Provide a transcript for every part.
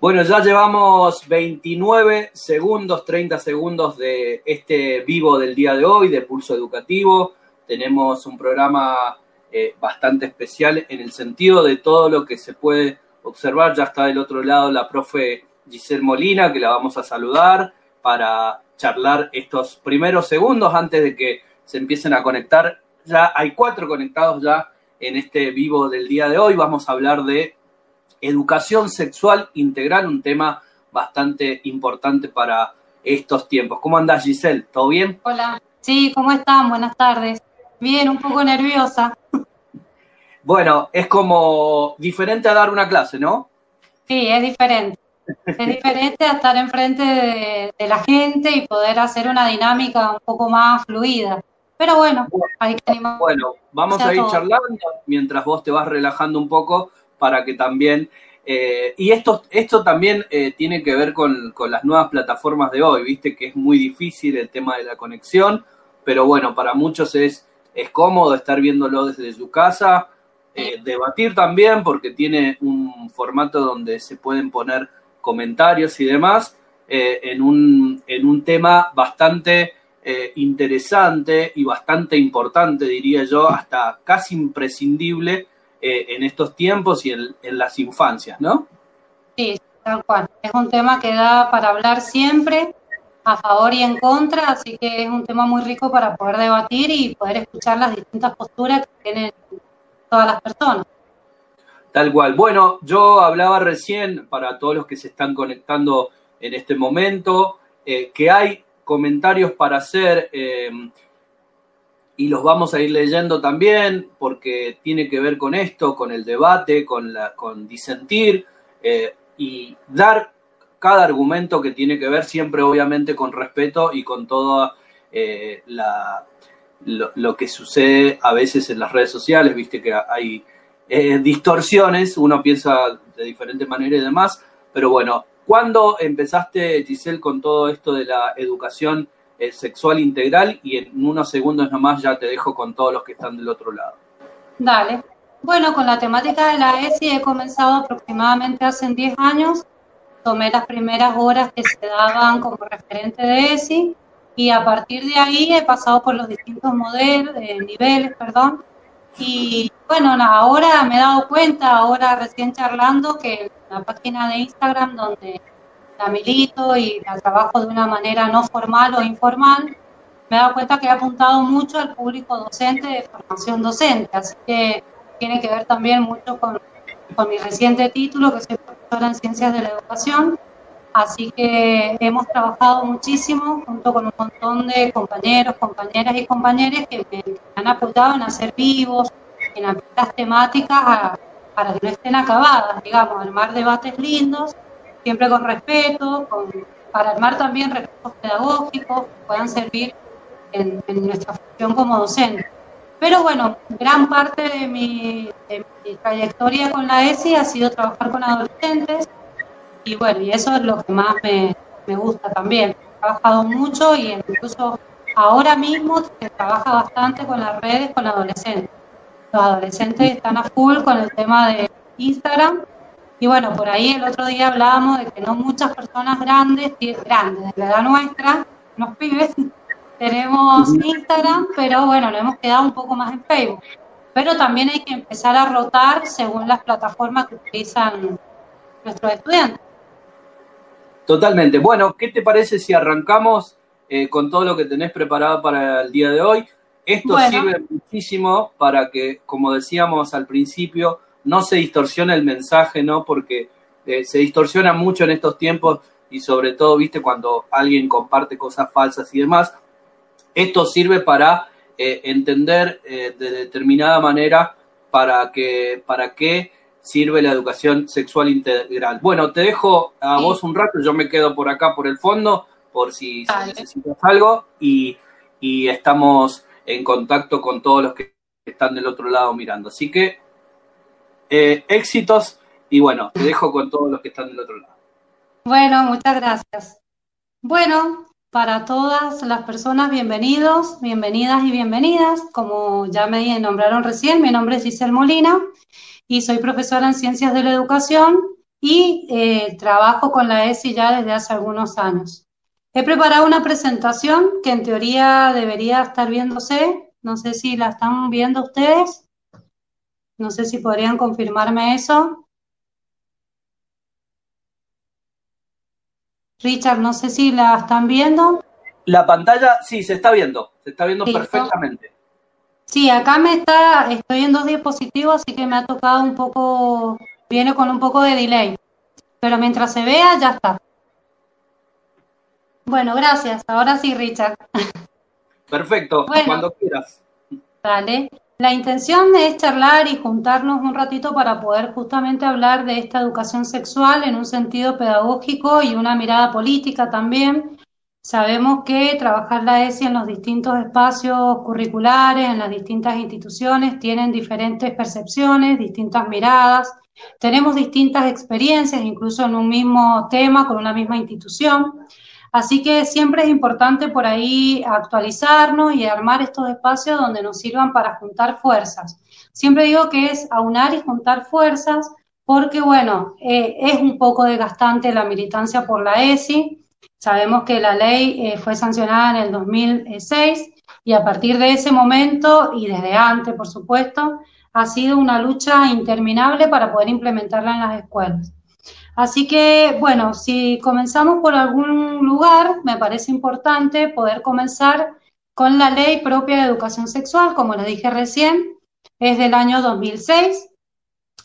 Bueno, ya llevamos 29 segundos, 30 segundos de este vivo del día de hoy, de Pulso Educativo. Tenemos un programa eh, bastante especial en el sentido de todo lo que se puede observar. Ya está del otro lado la profe Giselle Molina, que la vamos a saludar para charlar estos primeros segundos antes de que se empiecen a conectar. Ya hay cuatro conectados ya en este vivo del día de hoy. Vamos a hablar de educación sexual integral, un tema bastante importante para estos tiempos. ¿Cómo andás, Giselle? ¿Todo bien? Hola. Sí, ¿cómo están? Buenas tardes. Bien, un poco nerviosa. Bueno, es como diferente a dar una clase, ¿no? Sí, es diferente. Es diferente a estar enfrente de, la gente y poder hacer una dinámica un poco más fluida. Pero bueno, hay que animar. Bueno, vamos a ir charlando mientras vos te vas relajando un poco para que también... Eh, y esto, esto también eh, tiene que ver con, las nuevas plataformas de hoy, viste que es muy difícil el tema de la conexión, pero bueno, para muchos es, es cómodo estar viéndolo desde su casa, eh, debatir también porque tiene un formato donde se pueden poner comentarios y demás en, un, en un tema bastante interesante y bastante importante, diría yo, hasta casi imprescindible eh, en estos tiempos y en, las infancias, ¿no? Sí, tal cual. Es un tema que da para hablar siempre, a favor y en contra, así que es un tema muy rico para poder debatir y poder escuchar las distintas posturas que tienen todas las personas. Tal cual. Bueno, yo hablaba recién, para todos los que se están conectando en este momento, eh, que hay comentarios para hacer. Eh, y los vamos a ir leyendo también porque tiene que ver con esto, con el debate, con, la, con disentir eh, y dar cada argumento que tiene que ver siempre obviamente con respeto y con toda eh, lo, que sucede a veces en las redes sociales, viste que hay eh, distorsiones, uno piensa de diferente manera y demás, pero bueno, ¿cuándo empezaste Giselle con todo esto de la educación? Sexual integral y en unos segundos nomás ya te dejo con todos los que están del otro lado. Dale. Bueno, con la temática de la ESI he comenzado aproximadamente hace 10 años. Tomé las primeras horas que se daban como referente de ESI y a partir de ahí he pasado por los distintos modelos, eh, niveles, perdón. Y bueno, ahora me he dado cuenta, ahora recién charlando, que la página de Instagram donde la milito y la trabajo de una manera no formal o informal, me he dado cuenta que he apuntado mucho al público docente de formación docente, así que tiene que ver también mucho con, con mi reciente título, que soy profesora en Ciencias de la Educación, así que hemos trabajado muchísimo junto con un montón de compañeros, compañeras y compañeros que me, han apuntado en hacer vivos, en aplicar temáticas para que no estén acabadas, digamos, armar debates lindos siempre con respeto, para armar también recursos pedagógicos que puedan servir en, nuestra función como docente. Pero bueno, gran parte de mi, trayectoria con la ESI ha sido trabajar con adolescentes y bueno, y eso es lo que más me, me gusta también. He trabajado mucho y incluso ahora mismo se trabaja bastante con las redes con adolescentes. Los adolescentes están a full con el tema de Instagram y bueno, por ahí el otro día hablábamos de que no muchas personas grandes, grandes, de la edad nuestra, los pibes, tenemos Instagram, pero bueno, nos hemos quedado un poco más en Facebook. Pero también hay que empezar a rotar según las plataformas que utilizan nuestros estudiantes. Totalmente. Bueno, ¿qué te parece si arrancamos eh, con todo lo que tenés preparado para el día de hoy? Esto sirve muchísimo para que, como decíamos al principio, no se distorsiona el mensaje, ¿no? Porque eh, se distorsiona mucho en estos tiempos y sobre todo, viste, cuando alguien comparte cosas falsas y demás. Esto sirve para eh, entender eh, de determinada manera para, que, para qué sirve la educación sexual integral. Bueno, te dejo a vos un rato, yo me quedo por acá, por el fondo, por si, necesitas algo y, y estamos en contacto con todos los que están del otro lado mirando. Así que eh, éxitos y bueno, te dejo con todos los que están del otro lado. Bueno, muchas gracias. Bueno, para todas las personas, bienvenidos, bienvenidas y bienvenidas. Como ya me nombraron recién, mi nombre es Giselle Molina y soy profesora en Ciencias de la Educación y eh, trabajo con la ESI ya desde hace algunos años. He preparado una presentación que en teoría debería estar viéndose. No sé si la están viendo ustedes. No sé si podrían confirmarme eso. Richard, no sé si la están viendo. La pantalla, sí, se está viendo. Se está viendo perfectamente. Sí, acá me está, estoy en dos diapositivas, así que me ha tocado un poco, viene con un poco de delay. Pero mientras se vea, ya está. Bueno, gracias. Ahora sí, Richard. Perfecto, cuando quieras. Dale. La intención es charlar y juntarnos un ratito para poder justamente hablar de esta educación sexual en un sentido pedagógico y una mirada política también. Sabemos que trabajar la ESI en los distintos espacios curriculares, en las distintas instituciones, tienen diferentes percepciones, distintas miradas, tenemos distintas experiencias, incluso en un mismo tema, con una misma institución. Así que siempre es importante por ahí actualizarnos y armar estos espacios donde nos sirvan para juntar fuerzas. Siempre digo que es aunar y juntar fuerzas porque, bueno, eh, es un poco desgastante la militancia por la ESI. Sabemos que la ley eh, fue sancionada en el 2006 y a partir de ese momento y desde antes, por supuesto, ha sido una lucha interminable para poder implementarla en las escuelas. Así que, bueno, si comenzamos por algún lugar, me parece importante poder comenzar con la ley propia de educación sexual, como les dije recién, es del año 2006,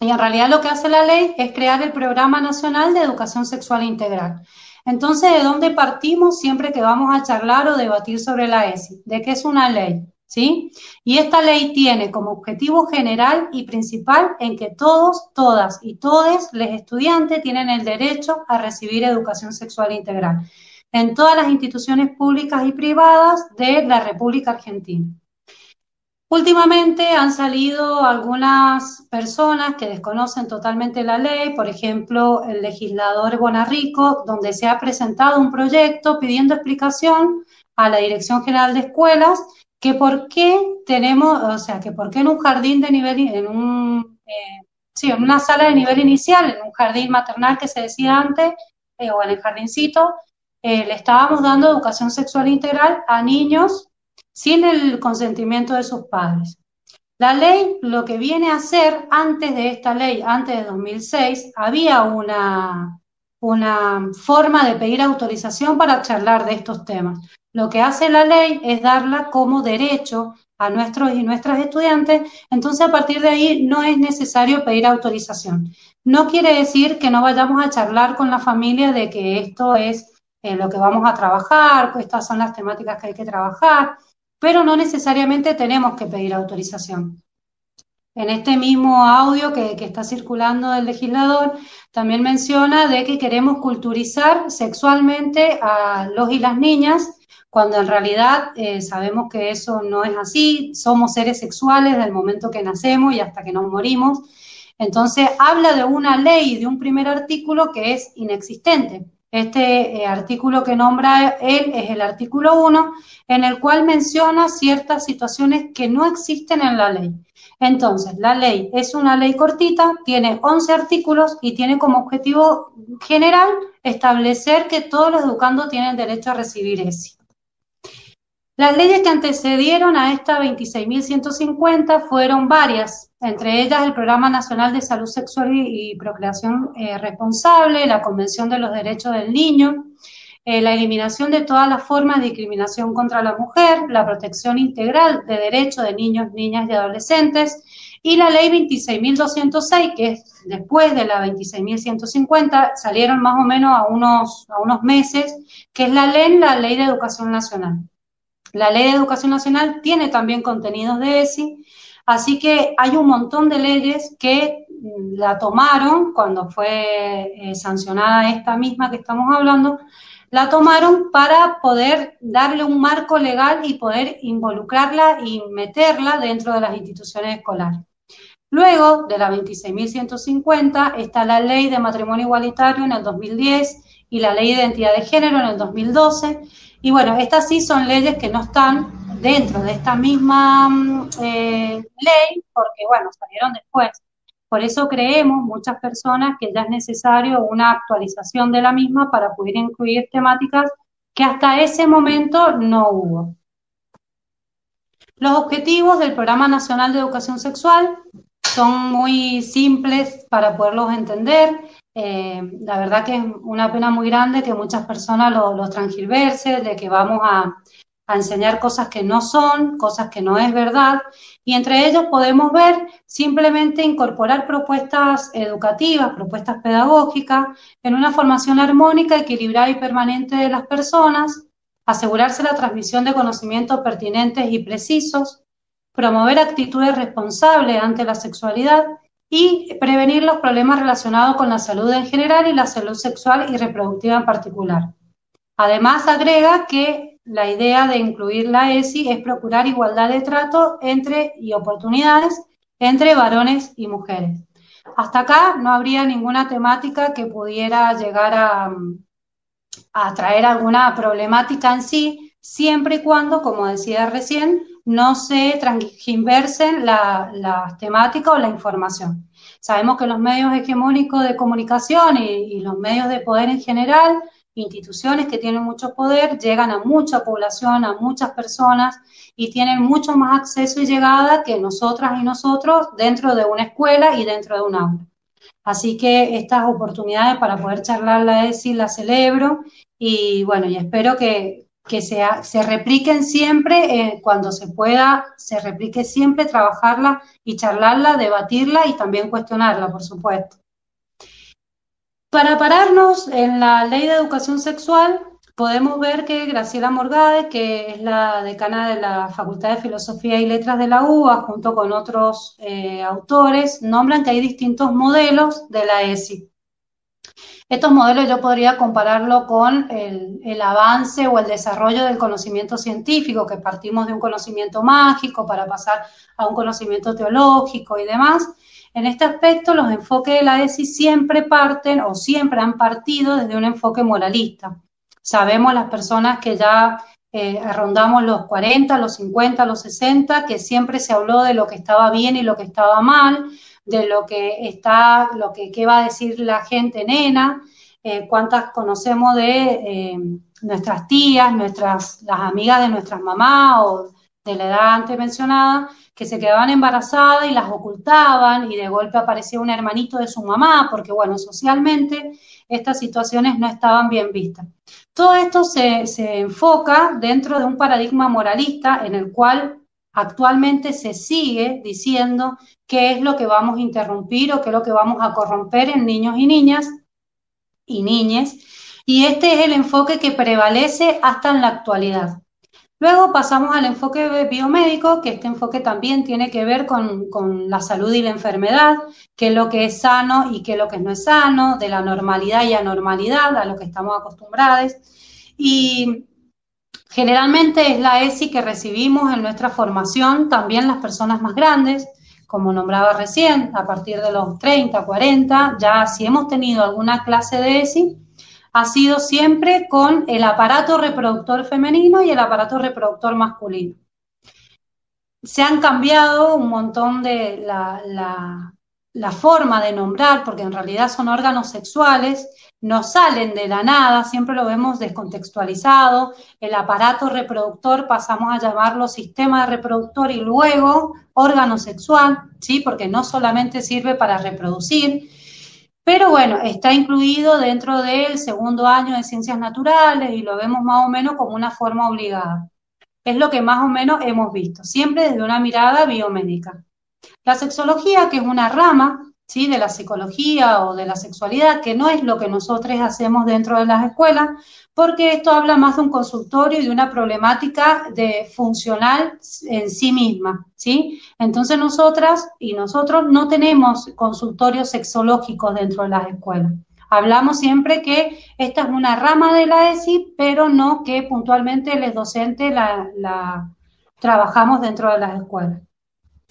y en realidad lo que hace la ley es crear el Programa Nacional de Educación Sexual Integral. Entonces, ¿de dónde partimos siempre que vamos a charlar o debatir sobre la ESI? ¿De qué es una ley? ¿Sí? Y esta ley tiene como objetivo general y principal en que todos, todas y todes los estudiantes tienen el derecho a recibir educación sexual integral en todas las instituciones públicas y privadas de la República Argentina. Últimamente han salido algunas personas que desconocen totalmente la ley, por ejemplo, el legislador Bonarrico, donde se ha presentado un proyecto pidiendo explicación a la Dirección General de Escuelas que por qué tenemos, o sea, que por qué en un jardín de nivel, en un, eh, sí, en una sala de nivel inicial, en un jardín maternal que se decía antes, eh, o en el jardincito, eh, le estábamos dando educación sexual integral a niños sin el consentimiento de sus padres. La ley, lo que viene a hacer antes de esta ley, antes de 2006, había una, una forma de pedir autorización para charlar de estos temas. Lo que hace la ley es darla como derecho a nuestros y nuestras estudiantes, entonces a partir de ahí no es necesario pedir autorización. No quiere decir que no vayamos a charlar con la familia de que esto es eh, lo que vamos a trabajar, que estas son las temáticas que hay que trabajar, pero no necesariamente tenemos que pedir autorización. En este mismo audio que, que, está circulando del legislador, también menciona de que queremos culturizar sexualmente a los y las niñas cuando en realidad eh, sabemos que eso no es así, somos seres sexuales del momento que nacemos y hasta que nos morimos. Entonces habla de una ley, de un primer artículo que es inexistente. Este eh, artículo que nombra él es el artículo 1, en el cual menciona ciertas situaciones que no existen en la ley. Entonces, la ley es una ley cortita, tiene 11 artículos y tiene como objetivo general establecer que todos los educandos tienen derecho a recibir ESI. Las leyes que antecedieron a esta 26.150 fueron varias, entre ellas el Programa Nacional de Salud Sexual y Procreación eh, Responsable, la Convención de los Derechos del Niño, eh, la eliminación de todas las formas de discriminación contra la mujer, la protección integral de derechos de niños, niñas y adolescentes, y la ley 26.206, que es después de la 26.150, salieron más o menos a unos, a unos meses, que es la ley, la Ley de Educación Nacional. La Ley de Educación Nacional tiene también contenidos de ESI, así que hay un montón de leyes que mm, la tomaron cuando fue eh, sancionada esta misma que estamos hablando, la tomaron para poder darle un marco legal y poder involucrarla y meterla dentro de las instituciones escolares. Luego de la 26.150 está la ley de matrimonio igualitario en el 2010 y la ley de identidad de género en el 2012 y bueno, estas sí son leyes que no están dentro de esta misma mm, eh, ley, porque bueno, salieron después. Por eso creemos muchas personas que ya es necesario una actualización de la misma para poder incluir temáticas que hasta ese momento no hubo. Los objetivos del Programa Nacional de Educación Sexual son muy simples para poderlos entender. Eh, la verdad que es una pena muy grande que muchas personas los lo de que vamos a, a enseñar cosas que no son, cosas que no es verdad, y entre ellos podemos ver simplemente incorporar propuestas educativas, propuestas pedagógicas, en una formación armónica, equilibrada y permanente de las personas, asegurarse la transmisión de conocimientos pertinentes y precisos, promover actitudes responsables ante la sexualidad y prevenir los problemas relacionados con la salud en general y la salud sexual y reproductiva en particular. Además, agrega que la idea de incluir la ESI es procurar igualdad de trato entre y oportunidades entre varones y mujeres. Hasta acá no habría ninguna temática que pudiera llegar a, a traer alguna problemática en sí, siempre y cuando, como decía recién, no se transgiversen las la temáticas o la información. Sabemos que los medios hegemónicos de comunicación y, y los medios de poder en general instituciones que tienen mucho poder llegan a mucha población, a muchas personas y tienen mucho más acceso y llegada que nosotras y nosotros dentro de una escuela y dentro de un aula. Así que estas oportunidades para poder charlar la ESI las celebro y bueno, y espero que, que se, se repliquen siempre eh, cuando se pueda, se replique siempre trabajarla y charlarla, debatirla y también cuestionarla, por supuesto. Para pararnos en la ley de educación sexual, podemos ver que Graciela Morgade, que es la decana de la Facultad de Filosofía y Letras de la UBA, junto con otros eh, autores, nombran que hay distintos modelos de la ESI. Estos modelos yo podría compararlo con el, avance o el desarrollo del conocimiento científico, que partimos de un conocimiento mágico para pasar a un conocimiento teológico y demás, en este aspecto, los enfoques de la ESI siempre parten o siempre han partido desde un enfoque moralista. Sabemos las personas que ya eh, rondamos los 40, los 50, los 60, que siempre se habló de lo que estaba bien y lo que estaba mal, de lo que está, lo que qué va a decir la gente nena, eh, cuántas conocemos de eh, nuestras tías, nuestras, las amigas de nuestras mamás o de la edad antes mencionada, que se quedaban embarazadas y las ocultaban y de golpe aparecía un hermanito de su mamá, porque bueno, socialmente estas situaciones no estaban bien vistas. Todo esto se, se enfoca dentro de un paradigma moralista en el cual actualmente se sigue diciendo qué es lo que vamos a interrumpir o qué es lo que vamos a corromper en niños y niñas y niñas. Y este es el enfoque que prevalece hasta en la actualidad. Luego pasamos al enfoque biomédico, que este enfoque también tiene que ver con, la salud y la enfermedad, qué es lo que es sano y qué es lo que no es sano, de la normalidad y anormalidad a lo que estamos acostumbrados. Y generalmente es la ESI que recibimos en nuestra formación, también las personas más grandes, como nombraba recién, a partir de los 30, 40, ya si hemos tenido alguna clase de ESI, ha sido siempre con el aparato reproductor femenino y el aparato reproductor masculino. Se han cambiado un montón de la, forma de nombrar, porque en realidad son órganos sexuales, no salen de la nada, siempre lo vemos descontextualizado. El aparato reproductor pasamos a llamarlo sistema reproductor y luego órgano sexual, ¿sí? porque no solamente sirve para reproducir, pero bueno, está incluido dentro del segundo año de ciencias naturales y lo vemos más o menos como una forma obligada. Es lo que más o menos hemos visto, siempre desde una mirada biomédica. La sexología, que es una rama ¿sí? de la psicología o de la sexualidad, que no es lo que nosotros hacemos dentro de las escuelas, porque esto habla más de un consultorio y de una problemática de funcional en sí misma, ¿sí? Entonces nosotras y nosotros no tenemos consultorios sexológicos dentro de las escuelas. Hablamos siempre que esta es una rama de la ESI, pero no que puntualmente los docentes la, la trabajamos dentro de las escuelas.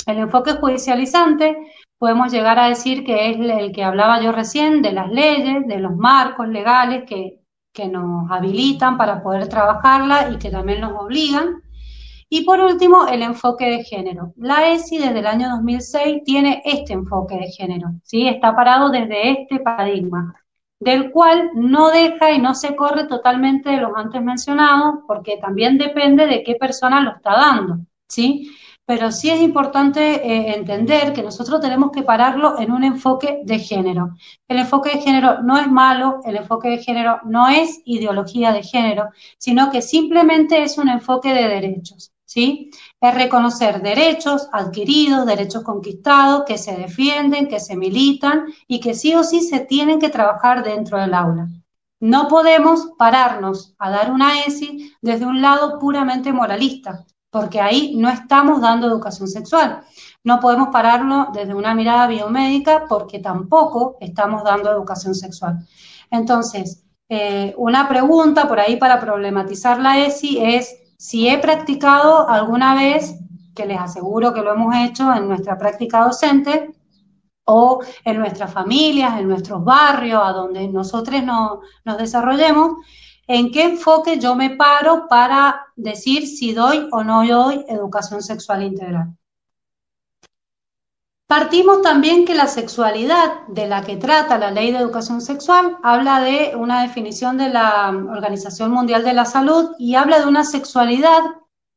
El enfoque judicializante podemos llegar a decir que es el que hablaba yo recién, de las leyes, de los marcos legales que, que nos habilitan para poder trabajarla y que también nos obligan. Y por último, el enfoque de género. La ESI desde el año 2006 tiene este enfoque de género, ¿sí? Está parado desde este paradigma, del cual no deja y no se corre totalmente de los antes mencionados, porque también depende de qué persona lo está dando, ¿sí? Pero sí es importante eh, entender que nosotros tenemos que pararlo en un enfoque de género. El enfoque de género no es malo, el enfoque de género no es ideología de género, sino que simplemente es un enfoque de derechos. ¿Sí? Es reconocer derechos adquiridos, derechos conquistados, que se defienden, que se militan y que sí o sí se tienen que trabajar dentro del aula. No podemos pararnos a dar una ESI desde un lado puramente moralista, porque ahí no estamos dando educación sexual. No podemos pararlo desde una mirada biomédica porque tampoco estamos dando educación sexual. Entonces, eh, una pregunta por ahí para problematizar la ESI es si he practicado alguna vez, que les aseguro que lo hemos hecho en nuestra práctica docente, o en nuestras familias, en nuestros barrios, a donde nosotros nos desarrollemos, en qué enfoque yo me paro para decir si doy o no doy educación sexual integral. Partimos también que la sexualidad de la que trata la ley de educación sexual habla de una definición de la Organización Mundial de la Salud y habla de una sexualidad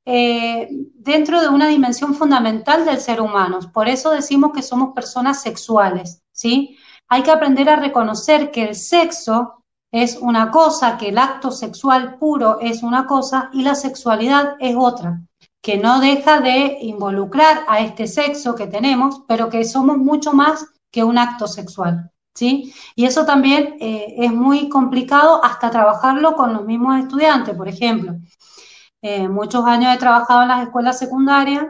eh, dentro de una dimensión fundamental del ser humano. Por eso decimos que somos personas sexuales, ¿sí? Hay que aprender a reconocer que el sexo es una cosa, que el acto sexual puro es una cosa y la sexualidad es otra, que no deja de involucrar a este sexo que tenemos, pero que somos mucho más que un acto sexual. ¿Sí? Y eso también eh, es muy complicado hasta trabajarlo con los mismos estudiantes, por ejemplo. Eh, muchos años he trabajado en las escuelas secundarias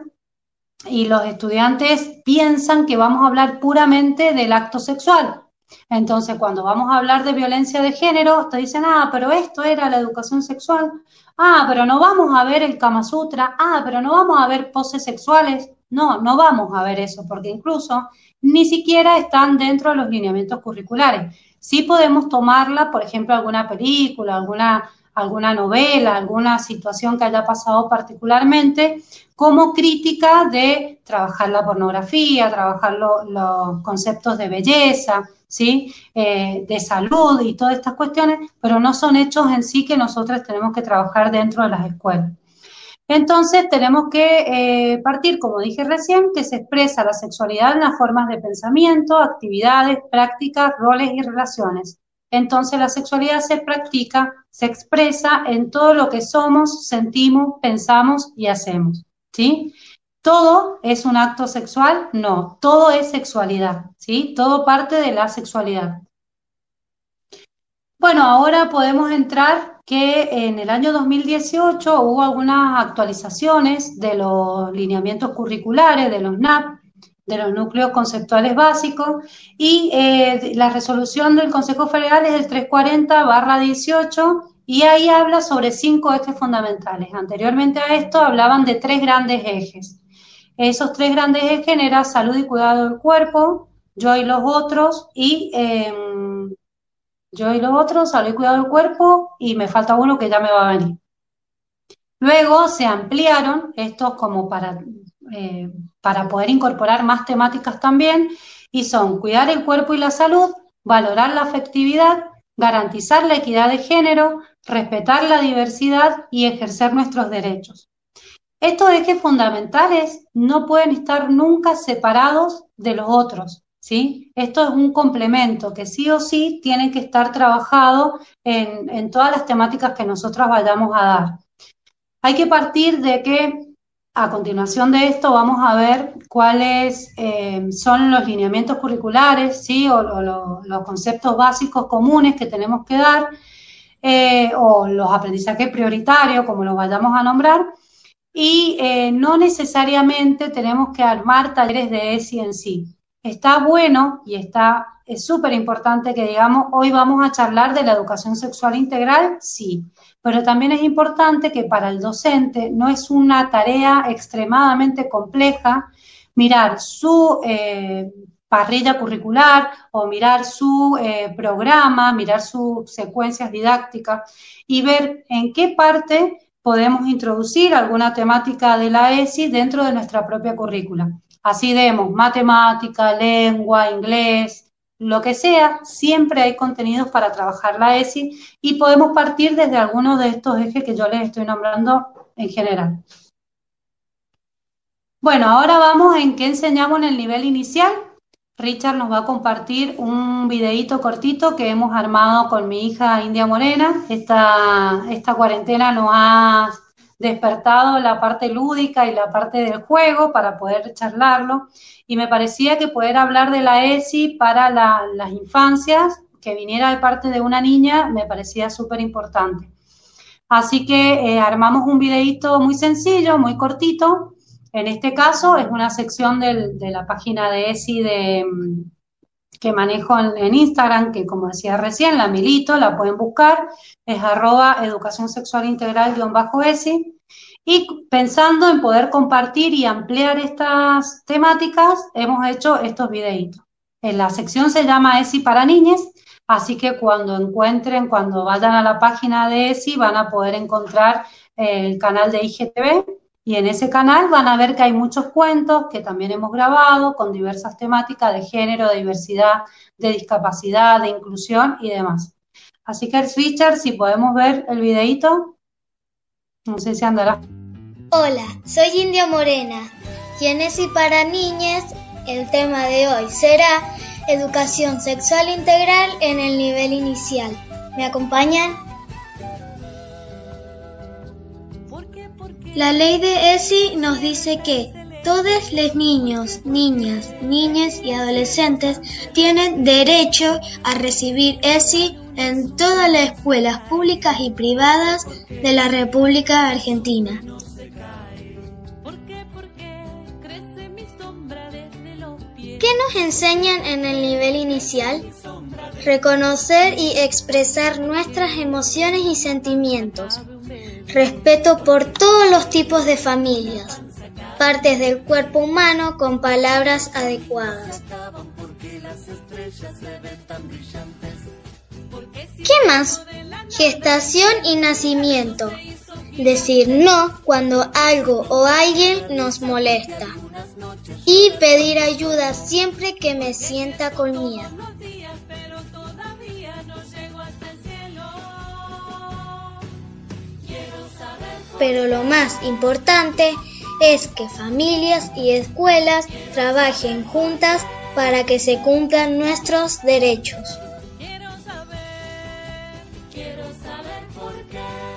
y los estudiantes piensan que vamos a hablar puramente del acto sexual, entonces, cuando vamos a hablar de violencia de género, te dicen, ah, pero esto era la educación sexual, ah, pero no vamos a ver el Kama Sutra, ah, pero no vamos a ver poses sexuales. No, no vamos a ver eso, porque incluso ni siquiera están dentro de los lineamientos curriculares. Sí podemos tomarla, por ejemplo, alguna película, alguna, alguna novela, alguna situación que haya pasado particularmente, como crítica de trabajar la pornografía, trabajar los conceptos de belleza, ¿sí? Eh, de salud y todas estas cuestiones, pero no son hechos en sí que nosotros tenemos que trabajar dentro de las escuelas. Entonces tenemos que eh, partir, como dije recién, que se expresa la sexualidad en las formas de pensamiento, actividades, prácticas, roles y relaciones. Entonces la sexualidad se practica, se expresa en todo lo que somos, sentimos, pensamos y hacemos. ¿sí? ¿Todo es un acto sexual? No, todo es sexualidad, ¿sí? Todo parte de la sexualidad. Bueno, ahora podemos entrar que en el año 2018 hubo algunas actualizaciones de los lineamientos curriculares, de los NAP, de los núcleos conceptuales básicos, y eh, la resolución del Consejo Federal es el 340-18 y ahí habla sobre cinco ejes fundamentales. Anteriormente a esto hablaban de tres grandes ejes. Esos tres grandes ejes generan salud y cuidado del cuerpo, yo y los otros, y em, yo y los otros, salud y cuidado del cuerpo, y me falta uno que ya me va a venir. Luego se ampliaron estos como para, eh, para poder incorporar más temáticas también, y son cuidar el cuerpo y la salud, valorar la afectividad, garantizar la equidad de género, respetar la diversidad y ejercer nuestros derechos. Estos ejes fundamentales no pueden estar nunca separados de los otros, ¿sí? Esto es un complemento que sí o sí tiene que estar trabajado en, todas las temáticas que nosotros vayamos a dar. Hay que partir de que a continuación de esto vamos a ver cuáles eh, son los lineamientos curriculares, ¿sí? O, los conceptos básicos comunes que tenemos que dar, eh, o los aprendizajes prioritarios, como los vayamos a nombrar, y eh, no necesariamente tenemos que armar talleres de ESI en sí. Está bueno y está, es súper importante que digamos, hoy vamos a charlar de la educación sexual integral, sí, pero también es importante que para el docente no es una tarea extremadamente compleja mirar su eh, parrilla curricular o mirar su eh, programa, mirar sus secuencias didácticas y ver en qué parte podemos introducir alguna temática de la ESI dentro de nuestra propia currícula. Así demos matemática, lengua, inglés, lo que sea, siempre hay contenidos para trabajar la ESI y podemos partir desde algunos de estos ejes que yo les estoy nombrando en general. Bueno, ahora vamos en qué enseñamos en el nivel inicial. Richard nos va a compartir un videíto cortito que hemos armado con mi hija India Morena. Esta, esta cuarentena nos ha despertado la parte lúdica y la parte del juego para poder charlarlo. Y me parecía que poder hablar de la ESI para las infancias, que viniera de parte de una niña, me parecía súper importante. Así que eh, armamos un videíto muy sencillo, muy cortito, en este caso es una sección de la página de ESI de, mm, que manejo en, Instagram, que como decía recién, la milito, la pueden buscar, es arroba educación sexual integral-esi. Y pensando en poder compartir y ampliar estas temáticas, hemos hecho estos videitos. En la sección se llama ESI para niñas, así que cuando encuentren, cuando vayan a la página de ESI, van a poder encontrar el canal de IGTV y en ese canal van a ver que hay muchos cuentos que también hemos grabado con diversas temáticas de género, de diversidad, de discapacidad, de inclusión y demás. Así que, Richard, si podemos ver el videito, no sé si andará. Hola, soy India Morena y en ESI para Niñas el tema de hoy será educación sexual integral en el nivel inicial. ¿Me acompañan? La ley de ESI nos dice que todos los niños, niñas, niñas y adolescentes tienen derecho a recibir ESI en todas las escuelas públicas y privadas de la República Argentina. ¿Qué nos enseñan en el nivel inicial? Reconocer y expresar nuestras emociones y sentimientos respeto por todos los tipos de familias, partes del cuerpo humano con palabras adecuadas. ¿Qué más? Gestación y nacimiento. Decir no cuando algo o alguien nos molesta. Y pedir ayuda siempre que me sienta con miedo. Pero lo más importante es que familias y escuelas trabajen juntas para que se cumplan nuestros derechos.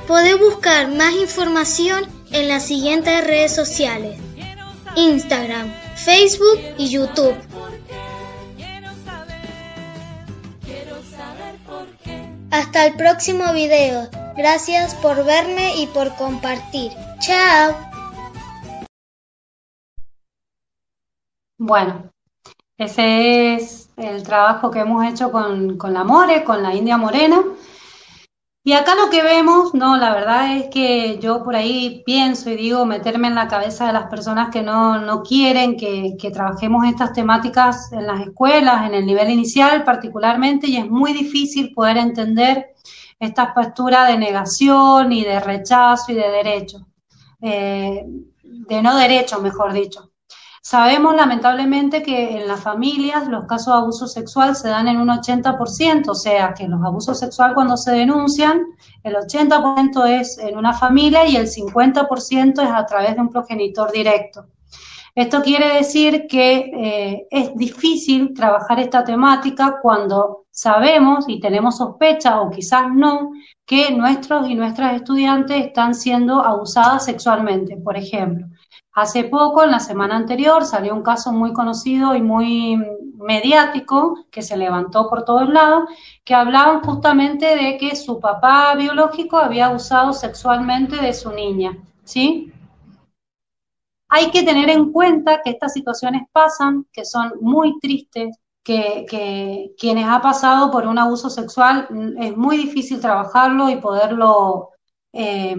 Podés buscar más información en las siguientes redes sociales. Instagram, Facebook y YouTube. Hasta el próximo video. Gracias por verme y por compartir. Chao. Bueno, ese es el trabajo que hemos hecho con, con la More, con la India Morena. Y acá lo que vemos, no, la verdad es que yo por ahí pienso y digo meterme en la cabeza de las personas que no, no quieren que, que, trabajemos estas temáticas en las escuelas, en el nivel inicial particularmente, y es muy difícil poder entender esta postura de negación y de rechazo y de derecho, eh, de no derecho, mejor dicho. Sabemos lamentablemente que en las familias los casos de abuso sexual se dan en un 80%, o sea que los abusos sexuales cuando se denuncian, el 80% es en una familia y el 50% es a través de un progenitor directo. Esto quiere decir que eh, es difícil trabajar esta temática cuando sabemos y tenemos sospecha o quizás no que nuestros y nuestras estudiantes están siendo abusadas sexualmente, por ejemplo. Hace poco, en la semana anterior, salió un caso muy conocido y muy mediático que se levantó por todos lados, que hablaban justamente de que su papá biológico había abusado sexualmente de su niña, ¿sí? Hay que tener en cuenta que estas situaciones pasan, que son muy tristes, que, quienes ha pasado por un abuso sexual mm, es muy difícil trabajarlo y poderlo, eh,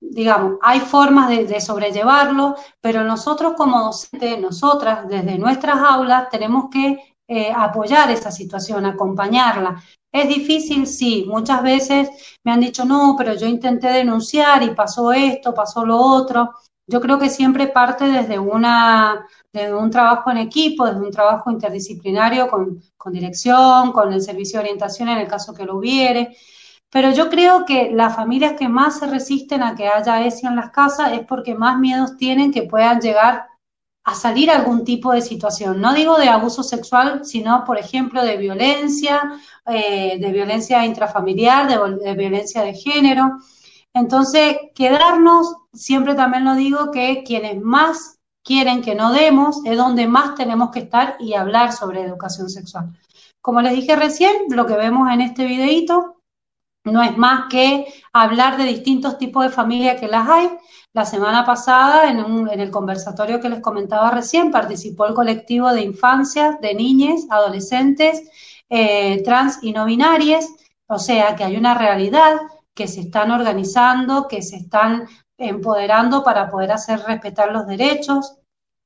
digamos, hay formas de, sobrellevarlo, pero nosotros como docentes, nosotras desde nuestras aulas tenemos que eh, apoyar esa situación, acompañarla. ¿Es difícil? Sí. Muchas veces me han dicho, no, pero yo intenté denunciar y pasó esto, pasó lo otro. Yo creo que siempre parte desde, una, desde un trabajo en equipo, desde un trabajo interdisciplinario con, con dirección, con el servicio de orientación en el caso que lo hubiere. Pero yo creo que las familias que más se resisten a que haya ESI en las casas es porque más miedos tienen que puedan llegar a salir algún tipo de situación. No digo de abuso sexual, sino, por ejemplo, de violencia, eh, de violencia intrafamiliar, de, violencia de género. Entonces, quedarnos, siempre también lo digo, que quienes más quieren que no demos es donde más tenemos que estar y hablar sobre educación sexual. Como les dije recién, lo que vemos en este videito no es más que hablar de distintos tipos de familias que las hay, la semana pasada, en, el conversatorio que les comentaba recién, participó el colectivo de infancia, de niñas, adolescentes, eh, trans y no binarias, o sea que hay una realidad que se están organizando, que se están empoderando para poder hacer respetar los derechos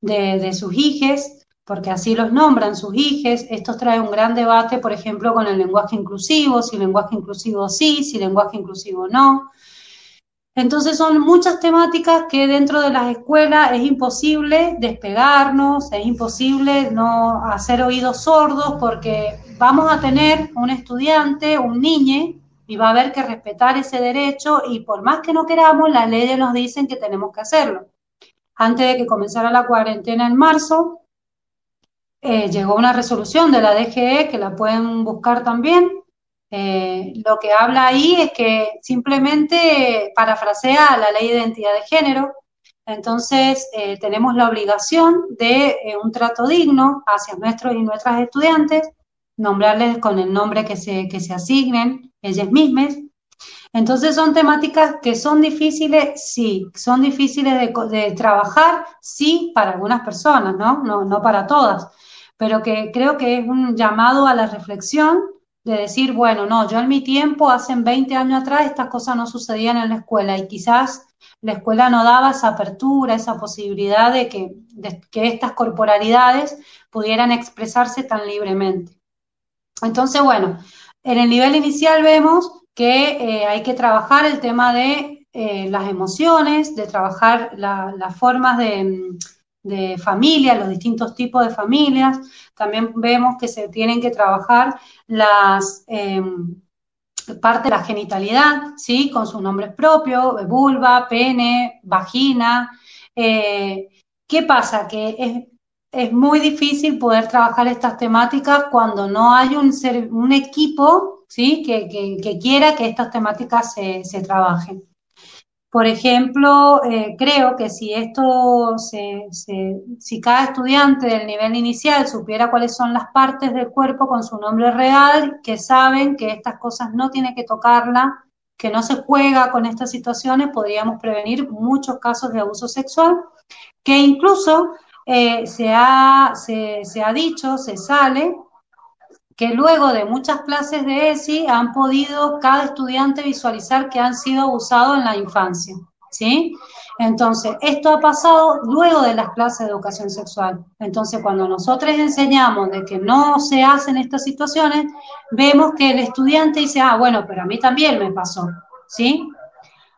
de, de sus hijes, porque así los nombran sus hijes. Esto trae un gran debate, por ejemplo, con el lenguaje inclusivo, si lenguaje inclusivo sí, si lenguaje inclusivo no. Entonces son muchas temáticas que dentro de las escuelas es imposible despegarnos, es imposible no hacer oídos sordos porque vamos a tener un estudiante, un niño, y va a haber que respetar ese derecho y por más que no queramos, las leyes nos dicen que tenemos que hacerlo. Antes de que comenzara la cuarentena en marzo, eh, llegó una resolución de la DGE que la pueden buscar también, eh, lo que habla ahí es que simplemente parafrasea la ley de identidad de género, entonces eh, tenemos la obligación de un trato digno hacia nuestros y nuestras estudiantes, nombrarles con el nombre que se, que se asignen ellas mismas. Entonces son temáticas que son difíciles, sí, son difíciles de, de trabajar, sí, para algunas personas, ¿no? ¿no? No para todas, pero que creo que es un llamado a la reflexión de decir, bueno, no, yo en mi tiempo, hace 20 años atrás, estas cosas no sucedían en la escuela y quizás la escuela no daba esa apertura, esa posibilidad de que, que estas corporalidades pudieran expresarse tan libremente. Entonces, bueno, en el nivel inicial vemos que eh, hay que trabajar el tema de eh, las emociones, de trabajar las formas de, familia, los distintos tipos de familias. También vemos que se tienen que trabajar las eh, parte de la genitalidad, ¿sí? Con sus nombres propios, vulva, pene, vagina. Eh, ¿Qué pasa? Que es, es, muy difícil poder trabajar estas temáticas cuando no hay un, un equipo, ¿sí? Que, que, que, quiera que estas temáticas se, se trabajen. Por ejemplo, eh, creo que si esto, se, si cada estudiante del nivel inicial supiera cuáles son las partes del cuerpo con su nombre real, que saben que estas cosas no tiene que tocarla, que no se juega con estas situaciones, podríamos prevenir muchos casos de abuso sexual, que incluso eh, se, ha, se, se ha dicho, se sale, que luego de muchas clases de ESI han podido cada estudiante visualizar que han sido abusados en la infancia, ¿sí? Entonces, esto ha pasado luego de las clases de educación sexual. Entonces, cuando nosotros enseñamos de que no se hacen estas situaciones, vemos que el estudiante dice, ah, bueno, pero a mí también me pasó, ¿sí?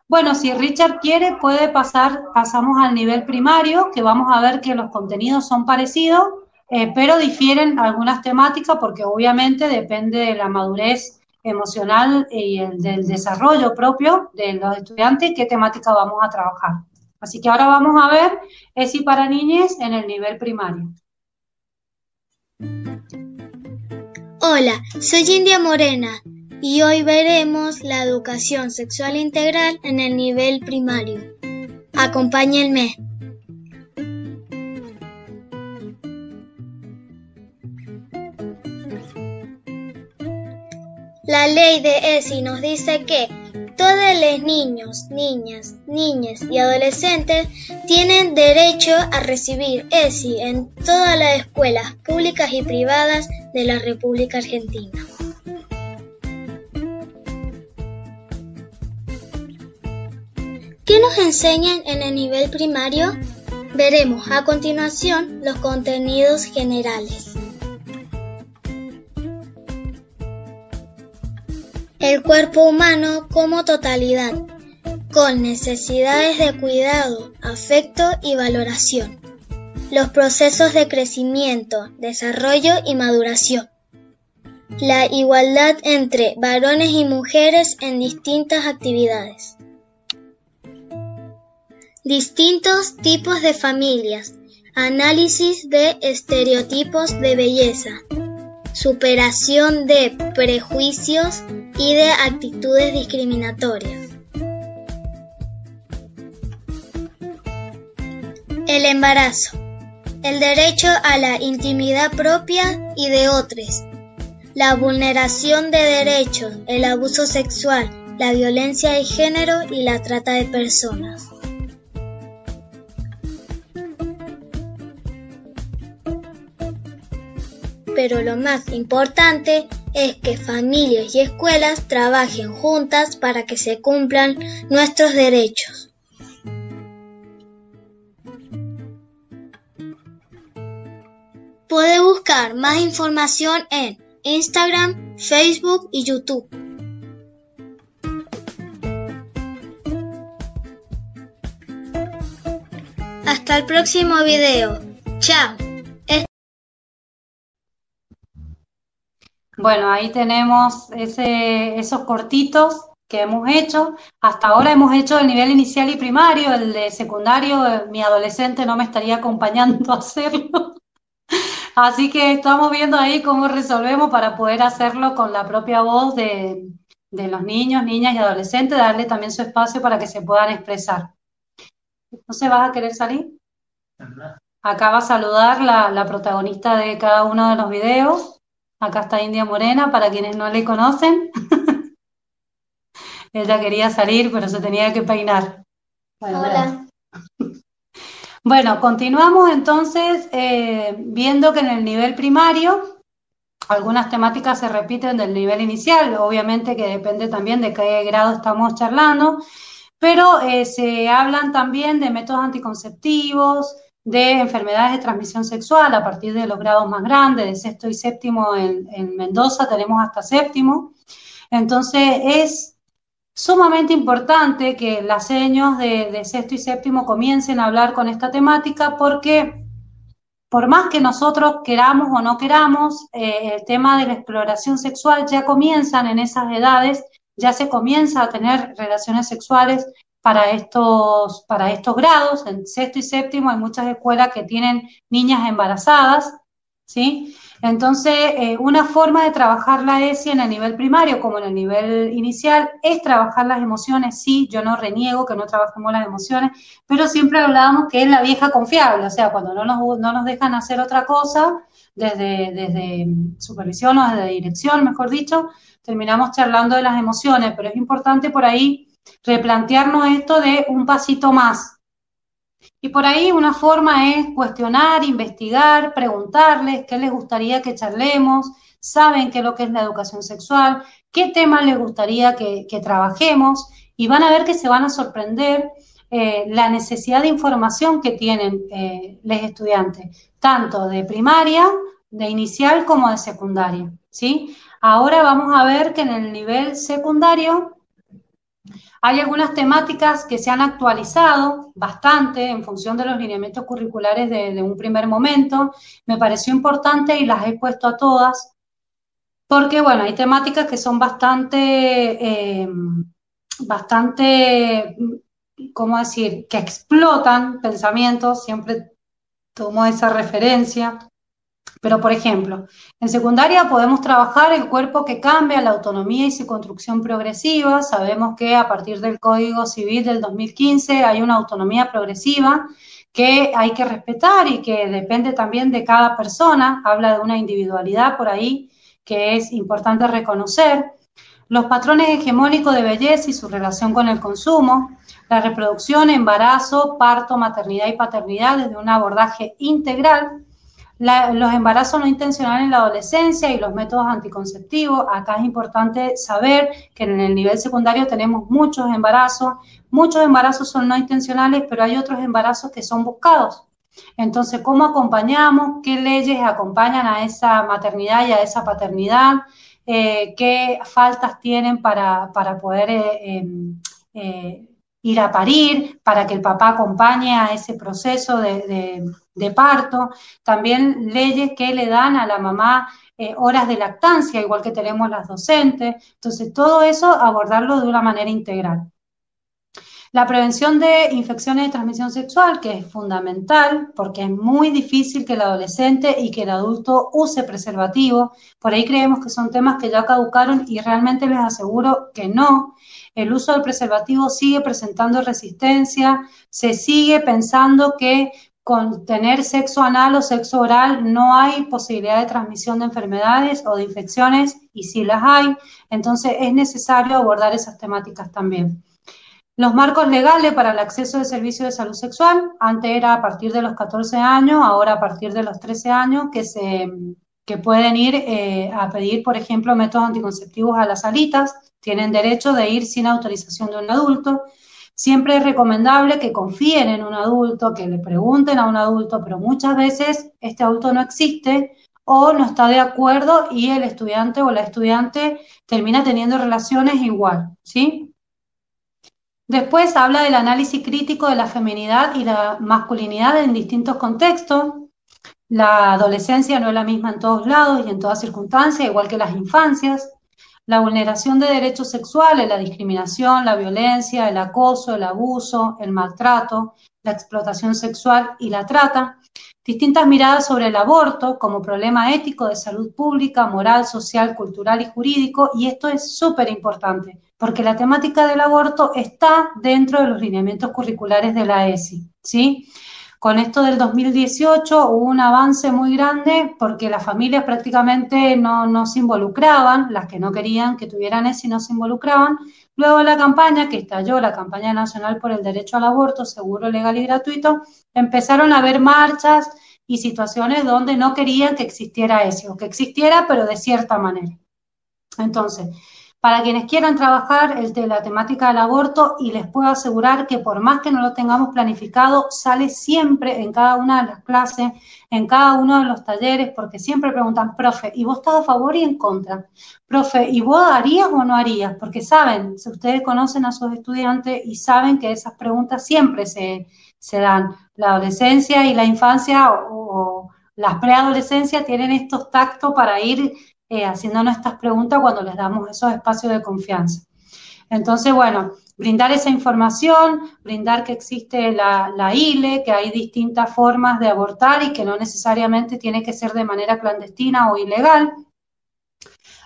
Bueno, si Richard quiere, puede pasar, pasamos al nivel primario, que vamos a ver que los contenidos son parecidos, eh, pero difieren algunas temáticas porque obviamente depende de la madurez emocional y el, del desarrollo propio de los estudiantes qué temática vamos a trabajar. Así que ahora vamos a ver ESI para niñas en el nivel primario. Hola, soy India Morena y hoy veremos la educación sexual integral en el nivel primario. Acompáñenme. La ley de ESI nos dice que todos los niños, niñas, niñas y adolescentes tienen derecho a recibir ESI en todas las escuelas públicas y privadas de la República Argentina. Enseñan en el nivel primario? Veremos a continuación los contenidos generales. el cuerpo humano como totalidad, con necesidades de cuidado, afecto y valoración. Los procesos de crecimiento, desarrollo y maduración. La igualdad entre varones y mujeres en distintas actividades. Distintos tipos de familias. Análisis de estereotipos de belleza. Superación de prejuicios y de actitudes discriminatorias. El embarazo. El derecho a la intimidad propia y de otros. La vulneración de derechos, el abuso sexual, la violencia de género y la trata de personas. Pero lo más importante es que familias y escuelas trabajen juntas para que se cumplan nuestros derechos. Puede buscar más información en Instagram, Facebook y YouTube. Hasta el próximo video. Chao. Bueno, ahí tenemos ese, esos cortitos que hemos hecho. Hasta ahora hemos hecho el nivel inicial y primario, el de secundario, eh, mi adolescente no me estaría acompañando a hacerlo. Así que estamos viendo ahí cómo resolvemos para poder hacerlo con la propia voz de, los niños, niñas y adolescentes, darle también su espacio para que se puedan expresar. ¿No se vas a querer salir? Acá va a saludar la, la protagonista de cada uno de los videos. Acá está India Morena, para quienes no le conocen. Ella quería salir, pero se tenía que peinar. Bueno, Hola. Bueno, continuamos entonces eh, viendo que en el nivel primario algunas temáticas se repiten del nivel inicial, obviamente que depende también de qué grado estamos charlando, pero eh, se hablan también de métodos anticonceptivos, de enfermedades de transmisión sexual a partir de los grados más grandes, de sexto y séptimo en, Mendoza tenemos hasta séptimo. Entonces es sumamente importante que las seños de, sexto y séptimo comiencen a hablar con esta temática porque por más que nosotros queramos o no queramos, eh, el tema de la exploración sexual ya comienzan en esas edades, ya se comienza a tener relaciones sexuales para estos, para estos grados, en sexto y séptimo hay muchas escuelas que tienen niñas embarazadas, ¿sí? Entonces, eh, una forma de trabajar la ESI en el nivel primario como en el nivel inicial es trabajar las emociones, sí, yo no reniego que no trabajemos las emociones, pero siempre hablábamos que es la vieja confiable, o sea, cuando no nos, no nos dejan hacer otra cosa, desde, desde supervisión o desde dirección, mejor dicho, terminamos charlando de las emociones, pero es importante por ahí replantearnos esto de un pasito más. Y por ahí una forma es cuestionar, investigar, preguntarles qué les gustaría que charlemos, saben qué es lo que es la educación sexual, qué temas les gustaría que, trabajemos y van a ver que se van a sorprender eh, la necesidad de información que tienen eh, los estudiantes, tanto de primaria, de inicial como de secundaria. ¿sí? Ahora vamos a ver que en el nivel secundario hay algunas temáticas que se han actualizado bastante en función de los lineamientos curriculares de, un primer momento. Me pareció importante y las he puesto a todas, porque bueno, hay temáticas que son bastante, eh, bastante, ¿cómo decir?, que explotan pensamientos, siempre tomo esa referencia. Pero, por ejemplo, en secundaria podemos trabajar el cuerpo que cambia, la autonomía y su construcción progresiva. Sabemos que a partir del Código Civil del 2015 hay una autonomía progresiva que hay que respetar y que depende también de cada persona. Habla de una individualidad por ahí que es importante reconocer. Los patrones hegemónicos de belleza y su relación con el consumo, la reproducción, embarazo, parto, maternidad y paternidad desde un abordaje integral los embarazos no intencionales en la adolescencia y los métodos anticonceptivos. Acá es importante saber que en el nivel secundario tenemos muchos embarazos. Muchos embarazos son no intencionales, pero hay otros embarazos que son buscados. Entonces, ¿cómo acompañamos? ¿Qué leyes acompañan a esa maternidad y a esa paternidad? eh, qué faltas tienen para, poder em, ir a parir, para que el papá acompañe a ese proceso de, parto. También leyes que le dan a la mamá horas de lactancia, igual que tenemos las docentes. Entonces, todo eso abordarlo de una manera integral. La prevención de infecciones de transmisión sexual, que es fundamental, porque es muy difícil que el adolescente y que el adulto use preservativo. Por ahí creemos que son temas que ya caducaron y realmente les aseguro que no. El uso del preservativo sigue presentando resistencia, se sigue pensando que con tener sexo anal o sexo oral no hay posibilidad de transmisión de enfermedades o de infecciones y si las hay, entonces es necesario abordar esas temáticas también. Los marcos legales para el acceso de servicios de salud sexual, antes era a partir de los 14 años, ahora a partir de los 13 años, que, se, que pueden ir eh, a pedir, por ejemplo, métodos anticonceptivos a las salitas, tienen derecho de ir sin autorización de un adulto. Siempre es recomendable que confíen en un adulto, que le pregunten a un adulto, pero muchas veces este adulto no existe o no está de acuerdo y el estudiante o la estudiante termina teniendo relaciones igual, ¿sí? Después habla del análisis crítico de la feminidad y la masculinidad en distintos contextos. La adolescencia no es la misma en todos lados y en todas circunstancias, igual que las infancias. La vulneración de derechos sexuales, la discriminación, la violencia, el acoso, el abuso, el maltrato, la explotación sexual y la trata. Distintas miradas sobre el aborto como problema ético de salud pública, moral, social, cultural y jurídico. Y esto es súper importante porque la temática del aborto está dentro de los lineamientos curriculares de la ESI, ¿sí? Con esto del 2018 hubo un avance muy grande porque las familias prácticamente no, se involucraban, las que no querían que tuvieran ESI no se involucraban. Luego la campaña que estalló, la campaña nacional por el derecho al aborto seguro, legal y gratuito, empezaron a haber marchas y situaciones donde no querían que existiera ESI o que existiera pero de cierta manera. Entonces, para quienes quieran trabajar el de la temática del aborto y les puedo asegurar que por más que no lo tengamos planificado, sale siempre en cada una de las clases, en cada uno de los talleres, porque siempre preguntan, profe, ¿y vos estás a favor y en contra? Profe, ¿y vos harías o no harías? Porque saben, si ustedes conocen a sus estudiantes y saben que esas preguntas siempre se, dan. La adolescencia y la infancia o, o las preadolescencias tienen estos tactos para ir eh, haciéndonos estas preguntas cuando les damos esos espacios de confianza. Entonces, bueno, brindar esa información, brindar que existe la, ILE, que hay distintas formas de abortar y que no necesariamente tiene que ser de manera clandestina o ilegal.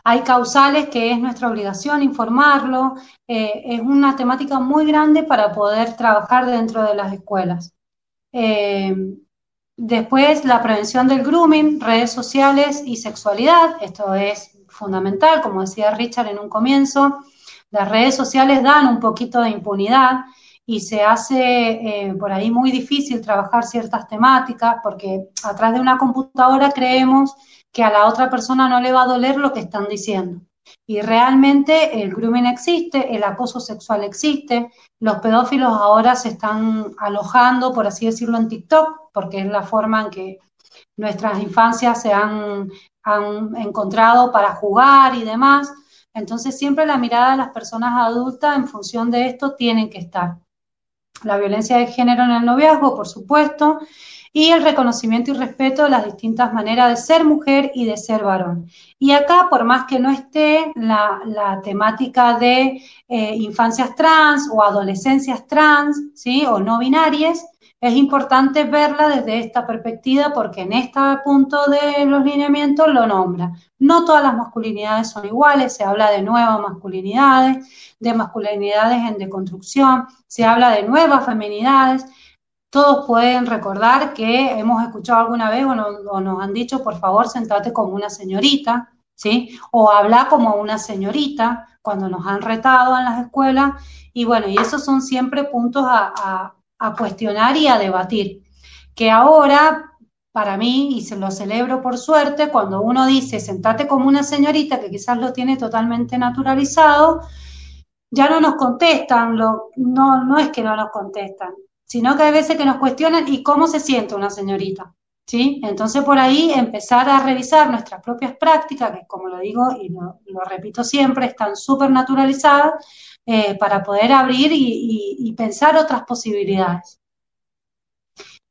Hay causales que es nuestra obligación informarlo. Eh, es una temática muy grande para poder trabajar dentro de las escuelas. Eh, Después, la prevención del grooming, redes sociales y sexualidad. Esto es fundamental, como decía Richard en un comienzo. Las redes sociales dan un poquito de impunidad y se hace eh, por ahí muy difícil trabajar ciertas temáticas porque atrás de una computadora creemos que a la otra persona no le va a doler lo que están diciendo. Y realmente el grooming existe, el acoso sexual existe, los pedófilos ahora se están alojando, por así decirlo, en TikTok, porque es la forma en que nuestras infancias se han, encontrado para jugar y demás. Entonces siempre la mirada de las personas adultas en función de esto tienen que estar. La violencia de género en el noviazgo, por supuesto, y el reconocimiento y respeto de las distintas maneras de ser mujer y de ser varón. Y acá, por más que no esté la, temática de eh, infancias trans o adolescencias trans, ¿sí? o no binarias, es importante verla desde esta perspectiva porque en este punto de los lineamientos lo nombra. No todas las masculinidades son iguales, se habla de nuevas masculinidades, de masculinidades en deconstrucción, se habla de nuevas feminidades todos pueden recordar que hemos escuchado alguna vez o, nos han dicho, por favor, sentate como una señorita, ¿sí? O habla como una señorita cuando nos han retado en las escuelas. Y bueno, y esos son siempre puntos a, cuestionar y a debatir. Que ahora, para mí, y se lo celebro por suerte, cuando uno dice sentate como una señorita, que quizás lo tiene totalmente naturalizado, ya no nos contestan, no, no es que no nos contestan, sino que hay veces que nos cuestionan, ¿y cómo se siente una señorita? ¿sí? Entonces por ahí empezar a revisar nuestras propias prácticas, que como lo digo y lo, repito siempre, están súper naturalizadas, eh, para poder abrir y, pensar otras posibilidades.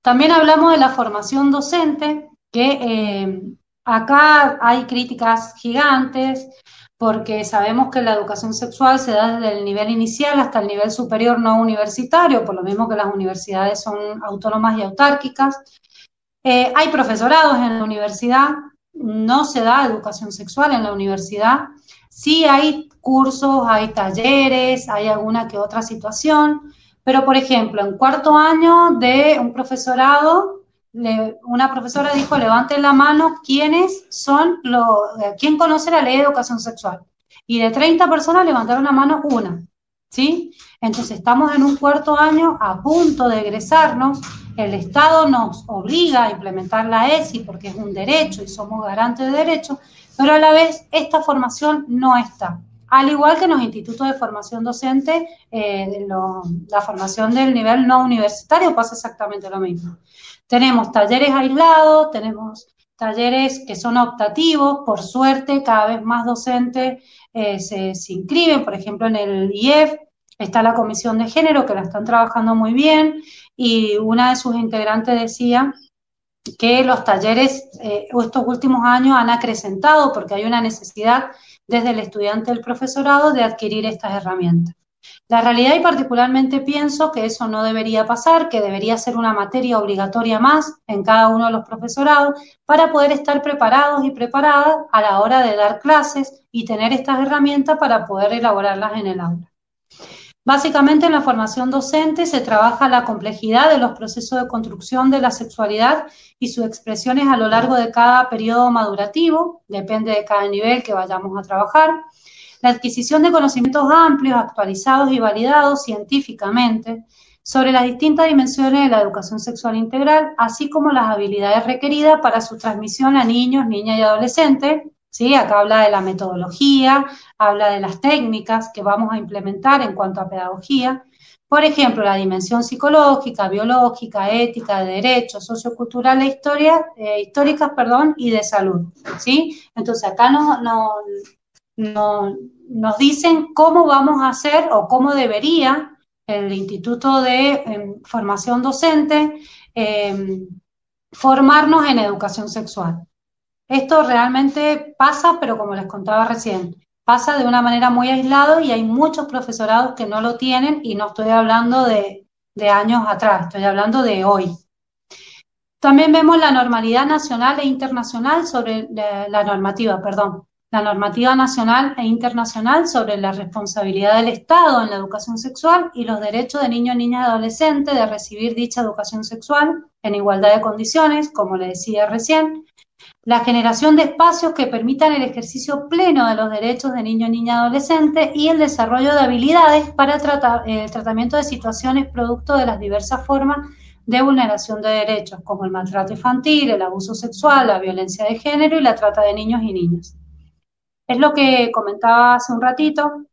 También hablamos de la formación docente, que eh, acá hay críticas gigantes, porque sabemos que la educación sexual se da desde el nivel inicial hasta el nivel superior no universitario, por lo mismo que las universidades son autónomas y autárquicas. Eh, hay profesorados en la universidad, no se da educación sexual en la universidad. Sí hay cursos, hay talleres, hay alguna que otra situación, pero por ejemplo, en cuarto año de un profesorado, una profesora dijo, levanten la mano quiénes son los, eh, quién conoce la ley de educación sexual. Y de 30 personas levantaron la mano una, ¿sí? Entonces estamos en un cuarto año a punto de egresarnos, el Estado nos obliga a implementar la ESI porque es un derecho y somos garantes de derechos, pero a la vez esta formación no está. Al igual que en los institutos de formación docente, eh, la formación del nivel no universitario pasa exactamente lo mismo. Tenemos talleres aislados, tenemos talleres que son optativos, por suerte cada vez más docentes eh, se, inscriben, por ejemplo en el IEF está la comisión de género que la están trabajando muy bien y una de sus integrantes decía que los talleres eh, estos últimos años han acrecentado porque hay una necesidad desde el estudiante del profesorado de adquirir estas herramientas. La realidad y particularmente pienso que eso no debería pasar, que debería ser una materia obligatoria más en cada uno de los profesorados para poder estar preparados y preparadas a la hora de dar clases y tener estas herramientas para poder elaborarlas en el aula. Básicamente en la formación docente se trabaja la complejidad de los procesos de construcción de la sexualidad y sus expresiones a lo largo de cada periodo madurativo, depende de cada nivel que vayamos a trabajar, la adquisición de conocimientos amplios, actualizados y validados científicamente sobre las distintas dimensiones de la educación sexual integral, así como las habilidades requeridas para su transmisión a niños, niñas y adolescentes. ¿Sí? Acá habla de la metodología, habla de las técnicas que vamos a implementar en cuanto a pedagogía. Por ejemplo, la dimensión psicológica, biológica, ética, de derechos, sociocultural e historia, eh, históricas perdón, y de salud. ¿sí? Entonces, acá no, no, no, nos dicen cómo vamos a hacer o cómo debería el Instituto de em, Formación Docente em, formarnos en educación sexual. Esto realmente pasa, pero como les contaba recién, pasa de una manera muy aislada y hay muchos profesorados que no lo tienen y no estoy hablando de, años atrás, estoy hablando de hoy. También vemos la normalidad nacional e internacional sobre la normativa, perdón, la normativa nacional e internacional sobre la responsabilidad del Estado en la educación sexual y los derechos de niños, niñas y adolescentes de recibir dicha educación sexual en igualdad de condiciones, como le decía recién, la generación de espacios que permitan el ejercicio pleno de los derechos de niños, niñas y adolescentes y el desarrollo de habilidades para tratar, el tratamiento de situaciones producto de las diversas formas de vulneración de derechos, como el maltrato infantil, el abuso sexual, la violencia de género y la trata de niños y niñas. Es lo que comentaba hace un ratito.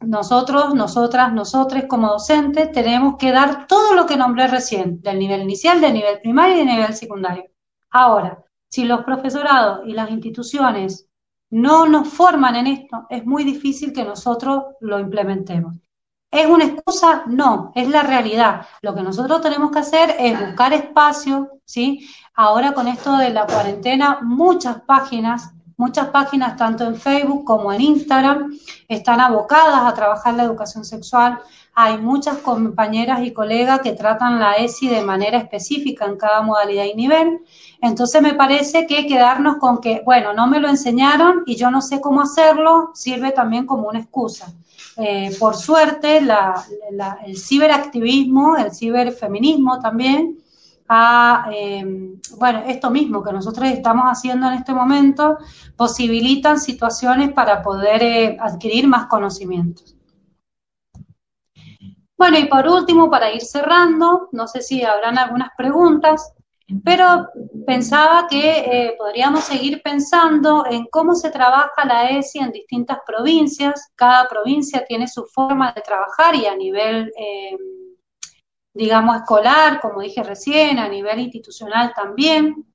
Nosotros, nosotras, nosotros como docentes tenemos que dar todo lo que nombré recién, del nivel inicial, del nivel primario y del nivel secundario. Ahora, si los profesorados y las instituciones no nos forman en esto, es muy difícil que nosotros lo implementemos. ¿Es una excusa? No, es la realidad. Lo que nosotros tenemos que hacer es buscar espacio, ¿sí? Ahora con esto de la cuarentena, muchas páginas Muchas páginas, tanto en Facebook como en Instagram, están abocadas a trabajar la educación sexual. Hay muchas compañeras y colegas que tratan la ESI de manera específica en cada modalidad y nivel. Entonces me parece que quedarnos con que, bueno, no me lo enseñaron y yo no sé cómo hacerlo, sirve también como una excusa. Eh, por suerte, el ciberactivismo, el ciberfeminismo también, eh, bueno, esto mismo que nosotros estamos haciendo en este momento, posibilitan situaciones para poder eh, adquirir más conocimientos. Bueno, y por último, para ir cerrando, no sé si habrán algunas preguntas, pero pensaba que eh, podríamos seguir pensando en cómo se trabaja la ESI en distintas provincias. Cada provincia tiene su forma de trabajar y a nivel digamos, escolar, como dije recién, a nivel institucional también.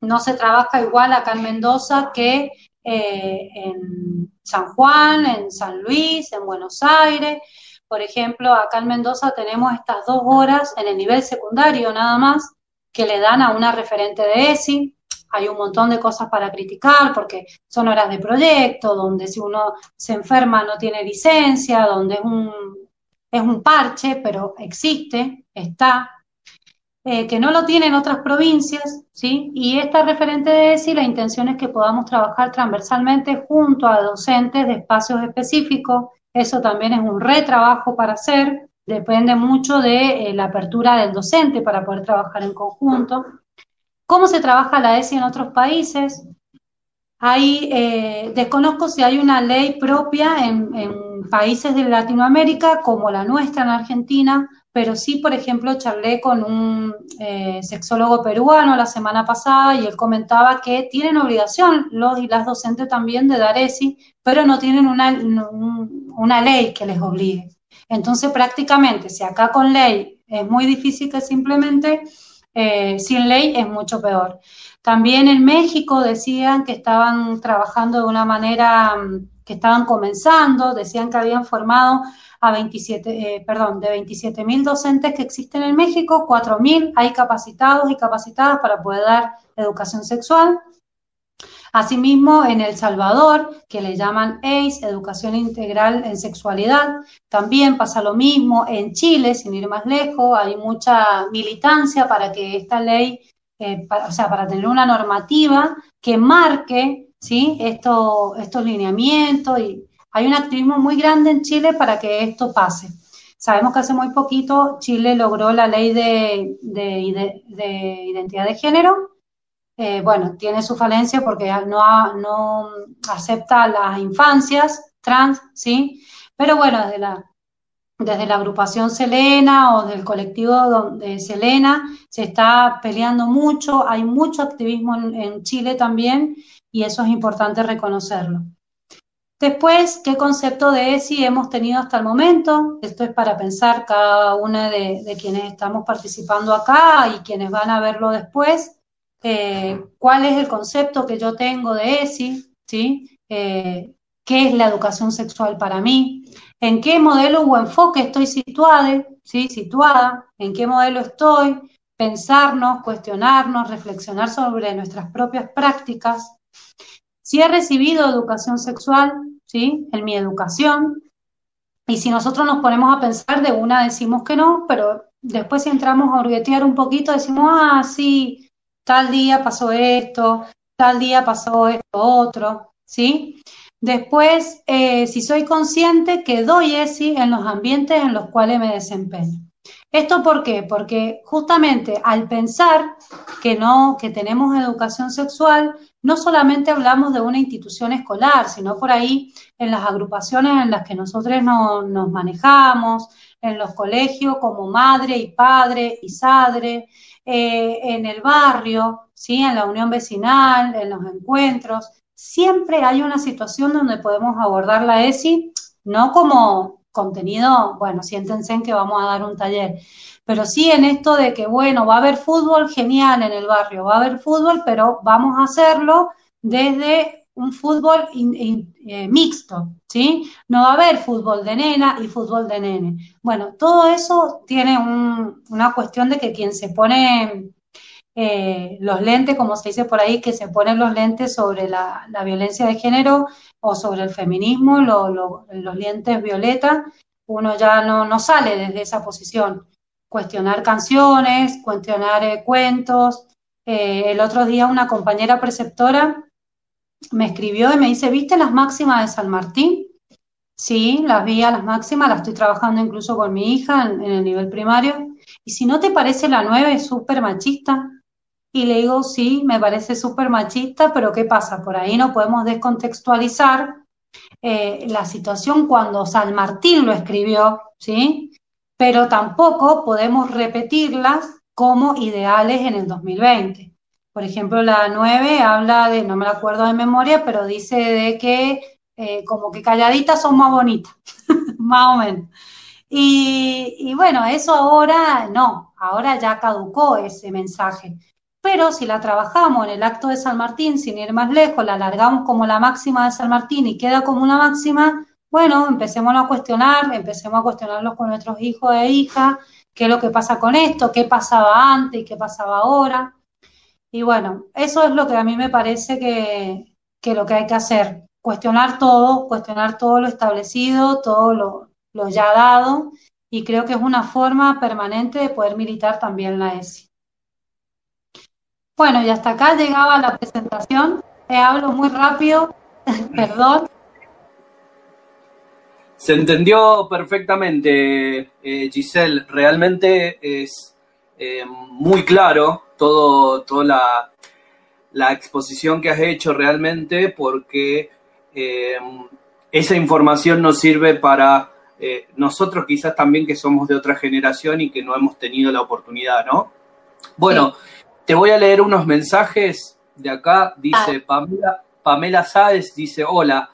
no se trabaja igual acá en Mendoza que eh, en San Juan, en San Luis, en Buenos Aires. Por ejemplo, acá en Mendoza tenemos estas dos horas en el nivel secundario nada más que le dan a una referente de ESI. Hay un montón de cosas para criticar porque son horas de proyecto, donde si uno se enferma no tiene licencia, donde es un, es un parche, pero existe, está, eh, que no lo tienen otras provincias, ¿sí? Y esta referente de ESI, la intención es que podamos trabajar transversalmente junto a docentes de espacios específicos. Eso también es un retrabajo para hacer, depende mucho de eh, la apertura del docente para poder trabajar en conjunto. ¿Cómo se trabaja la ESI en otros países? Hay, eh, desconozco si hay una ley propia en, en países de Latinoamérica como la nuestra en Argentina, pero sí, por ejemplo, charlé con un eh, sexólogo peruano la semana pasada y él comentaba que tienen obligación los y las docentes también de dar ESI, pero no tienen una, una ley que les obligue. Entonces, prácticamente, si acá con ley es muy difícil que simplemente, eh, sin ley es mucho peor. También en México decían que estaban trabajando de una manera, que estaban comenzando, decían que habían formado a 27, eh, perdón, de 27 mil docentes que existen en México, 4 mil hay capacitados y capacitadas para poder dar educación sexual. Asimismo, en El Salvador, que le llaman ACE, Educación Integral en Sexualidad, también pasa lo mismo. En Chile, sin ir más lejos, hay mucha militancia para que esta ley, eh, o sea, para tener una normativa que marque ¿sí? Esto, estos lineamientos y hay un activismo muy grande en Chile para que esto pase. Sabemos que hace muy poquito Chile logró la ley de, identidad de género. Eh, bueno, tiene su falencia porque no, acepta las infancias trans, ¿sí? Pero bueno, desde la, desde la agrupación Selena o del colectivo de Selena se está peleando mucho, hay mucho activismo en Chile también y eso es importante reconocerlo. Después, ¿qué concepto de ESI hemos tenido hasta el momento? Esto es para pensar cada una de, quienes estamos participando acá y quienes van a verlo después. Eh, ¿Cuál es el concepto que yo tengo de ESI? Eh, ¿Qué es la educación sexual para mí? ¿En qué modelo o enfoque estoy situada? situada? ¿En qué modelo estoy? Pensarnos, cuestionarnos, reflexionar sobre nuestras propias prácticas. Si he recibido educación sexual, ¿sí? En mi educación. Y si nosotros nos ponemos a pensar, de una decimos que no, pero después si entramos a hurguetear un poquito, decimos, ah, sí, tal día pasó esto, tal día pasó esto otro, ¿sí? Después, eh, si soy consciente que doy ESI en los ambientes en los cuales me desempeño. ¿Esto por qué? Porque justamente al pensar que no, que tenemos educación sexual, no solamente hablamos de una institución escolar, sino por ahí en las agrupaciones en las que nosotros nos manejamos, en los colegios como madre y padre y sadre, eh, en el barrio, ¿sí? en la unión vecinal, en los encuentros. Siempre hay una situación donde podemos abordar la ESI, no como contenido, bueno, siéntense en que vamos a dar un taller, pero sí en esto de que, bueno, va a haber fútbol genial en el barrio, va a haber fútbol, pero vamos a hacerlo desde un fútbol eh, mixto, ¿sí? No va a haber fútbol de nena y fútbol de nene. Bueno, todo eso tiene una cuestión de que quien se pone eh, los lentes, como se dice por ahí, que se ponen los lentes sobre la, violencia de género o sobre el feminismo, los lentes violeta, uno ya no, no sale desde esa posición cuestionar canciones, cuestionar eh, cuentos. Eh, el otro día una compañera preceptora me escribió y me dice, ¿viste las máximas de San Martín? Sí, las vi a las máximas, las estoy trabajando incluso con mi hija en, el nivel primario. Y si no te parece la nueve es súper machista, y le digo, sí, me parece súper machista, pero ¿qué pasa? Por ahí no podemos descontextualizar eh, la situación cuando San Martín lo escribió, ¿sí? pero tampoco podemos repetirlas como ideales en el 2020. Por ejemplo, la 9 habla de, no me la acuerdo de memoria, pero dice de que eh, como que calladitas son más bonitas, más o menos. Y, bueno, eso ahora no, ahora ya caducó ese mensaje. Pero si la trabajamos en el acto de San Martín, sin ir más lejos, la alargamos como la máxima de San Martín y queda como una máxima, bueno, empecemos a cuestionar, empecemos a cuestionarlos con nuestros hijos e hijas, qué es lo que pasa con esto, qué pasaba antes y qué pasaba ahora. Y bueno, eso es lo que a mí me parece que, que lo que hay que hacer, cuestionar todo, cuestionar todo lo establecido, todo lo, lo ya dado, y creo que es una forma permanente de poder militar también la ESI. Bueno, y hasta acá llegaba la presentación. Te hablo muy rápido, perdón. Se entendió perfectamente, eh, Giselle. Realmente es eh, muy claro todo, toda la, exposición que has hecho realmente porque eh, esa información nos sirve para nosotros quizás también que somos de otra generación y que no hemos tenido la oportunidad, ¿no? Bueno, te voy a leer unos mensajes de acá. Dice ah. Pamela, Pamela Sáez, dice, hola,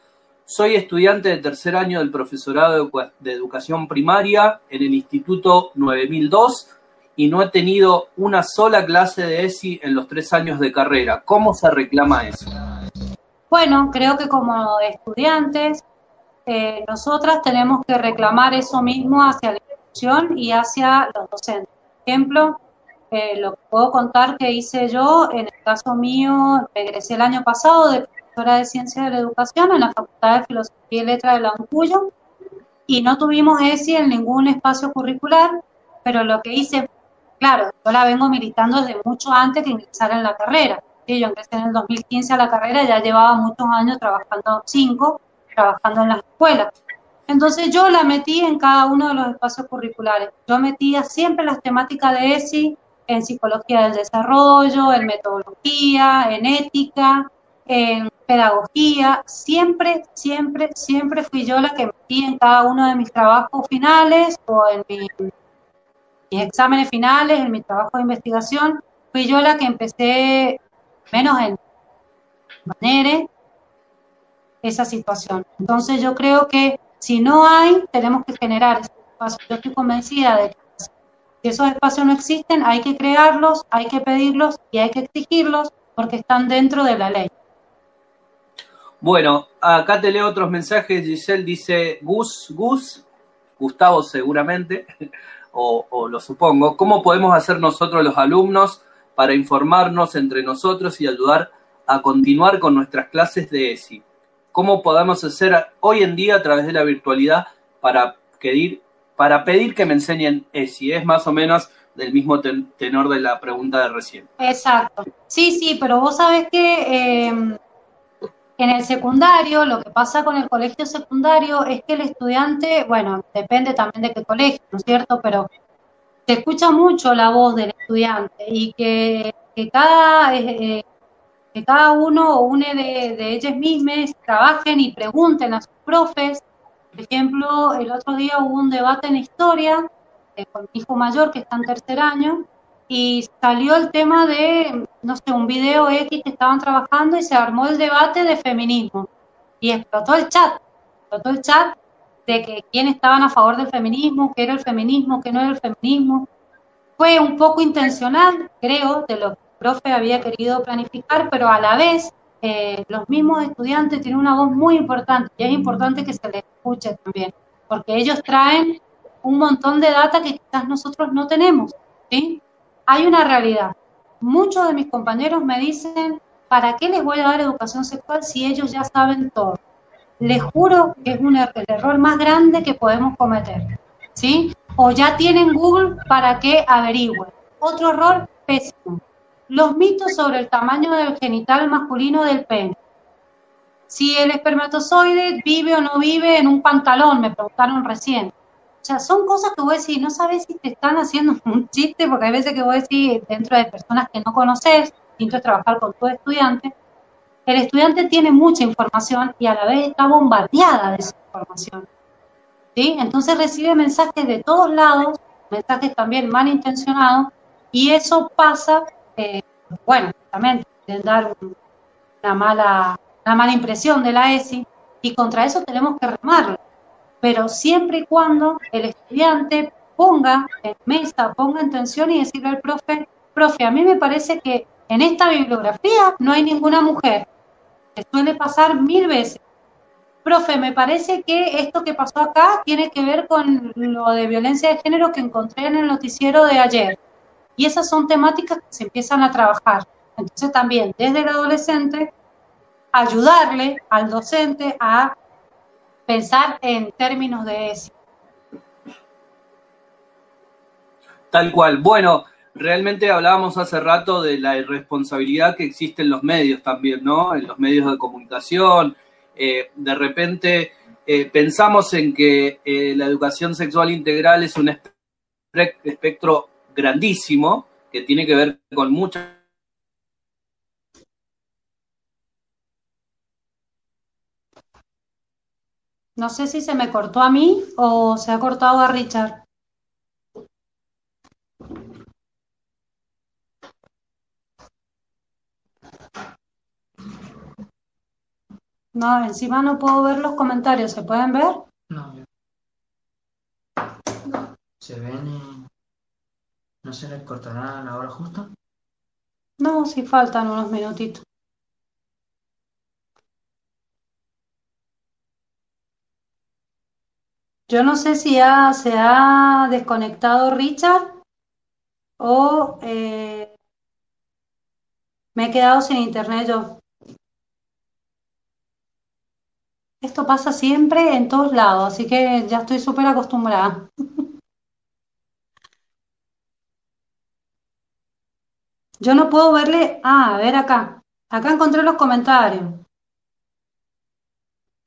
soy estudiante de tercer año del profesorado de educación primaria en el Instituto 9002 y no he tenido una sola clase de ESI en los tres años de carrera. ¿Cómo se reclama eso? Bueno, creo que como estudiantes, eh, nosotras tenemos que reclamar eso mismo hacia la institución y hacia los docentes. Por ejemplo, eh, lo que puedo contar que hice yo, en el caso mío, regresé el año pasado de profesora de Ciencia de la Educación en la Facultad de Filosofía y Letras de la Ancuyo y no tuvimos ESI en ningún espacio curricular, pero lo que hice, claro, yo la vengo militando desde mucho antes que ingresar en la carrera. Yo ingresé en el 2015 a la carrera, ya llevaba muchos años trabajando, cinco, trabajando en las escuelas. Entonces yo la metí en cada uno de los espacios curriculares. Yo metía siempre las temáticas de ESI, en psicología del desarrollo, en metodología, en ética, en pedagogía. Siempre, siempre, siempre fui yo la que metí en cada uno de mis trabajos finales o en mis exámenes finales, en mi trabajo de investigación. Fui yo la que empecé, menos en manera, esa situación. Entonces yo creo que si no hay, tenemos que generar ese espacio. Yo estoy convencida de que si esos espacios no existen, hay que crearlos, hay que pedirlos y hay que exigirlos porque están dentro de la ley. Bueno, acá te leo otros mensajes. Giselle dice, Gus, Gus, Gustavo seguramente, o, lo supongo, ¿cómo podemos hacer nosotros los alumnos para informarnos entre nosotros y ayudar a continuar con nuestras clases de ESI? ¿Cómo podemos hacer hoy en día a través de la virtualidad para pedir, para pedir que me enseñen ESI. Es más o menos del mismo tenor de la pregunta de recién. Exacto. Sí, sí, pero vos sabés que em, en el secundario, lo que pasa con el colegio secundario es que el estudiante, bueno, depende también de qué colegio, ¿no es cierto? Pero se escucha mucho la voz del estudiante y que, cada, eh, que cada uno o une de, de ellos mismos trabajen y pregunten a sus profes por ejemplo, el otro día hubo un debate en historia eh, con mi hijo mayor que está en tercer año y salió el tema de, no sé, un video X que estaban trabajando y se armó el debate de feminismo. Y explotó el chat, explotó el chat de que quién estaban a favor del feminismo, qué era el feminismo, qué no era el feminismo. Fue un poco intencional, creo, de lo que el profe había querido planificar, pero a la vez eh, los mismos estudiantes tienen una voz muy importante y es importante que se les escuche también, porque ellos traen un montón de data que quizás nosotros no tenemos. ¿sí? Hay una realidad. Muchos de mis compañeros me dicen, ¿para qué les voy a dar educación sexual si ellos ya saben todo? Les juro que es un er-, el error más grande que podemos cometer. ¿sí? O ya tienen Google para que averigüen. Otro error pésimo los mitos sobre el tamaño del genital masculino del pene. Si el espermatozoide vive o no vive en un pantalón, me preguntaron recién. O sea, son cosas que vos decís, no sabes si te están haciendo un chiste, porque hay veces que vos decís, dentro de personas que no conoces, distinto es trabajar con tu estudiante, el estudiante tiene mucha información y a la vez está bombardeada de esa información. ¿Sí? Entonces recibe mensajes de todos lados, mensajes también malintencionados, y eso pasa eh, bueno, también de dar una mala, una mala impresión de la ESI, y contra eso tenemos que remarlo. Pero siempre y cuando el estudiante ponga en mesa, ponga en tensión y decirle al profe, profe, a mí me parece que en esta bibliografía no hay ninguna mujer. Se suele pasar mil veces. Profe, me parece que esto que pasó acá tiene que ver con lo de violencia de género que encontré en el noticiero de ayer. Y esas son temáticas que se empiezan a trabajar. Entonces también desde el adolescente ayudarle al docente a pensar en términos de eso. Tal cual. Bueno, realmente hablábamos hace rato de la irresponsabilidad que existe en los medios también, ¿no? En los medios de comunicación. Eh, de repente eh, pensamos en que eh, la educación sexual integral es un espectro grandísimo que tiene que ver con muchas No sé si se me cortó a mí o se ha cortado a Richard. No, encima no puedo ver los comentarios. ¿Se pueden ver? No. ¿Se ven no se les cortará la hora justa? No, sí faltan unos minutitos. Yo no sé si ya se ha desconectado Richard o eh, me he quedado sin internet yo. Esto pasa siempre en todos lados, así que ya estoy súper acostumbrada. Yo no puedo verle. Ah, a ver acá. Acá encontré los comentarios.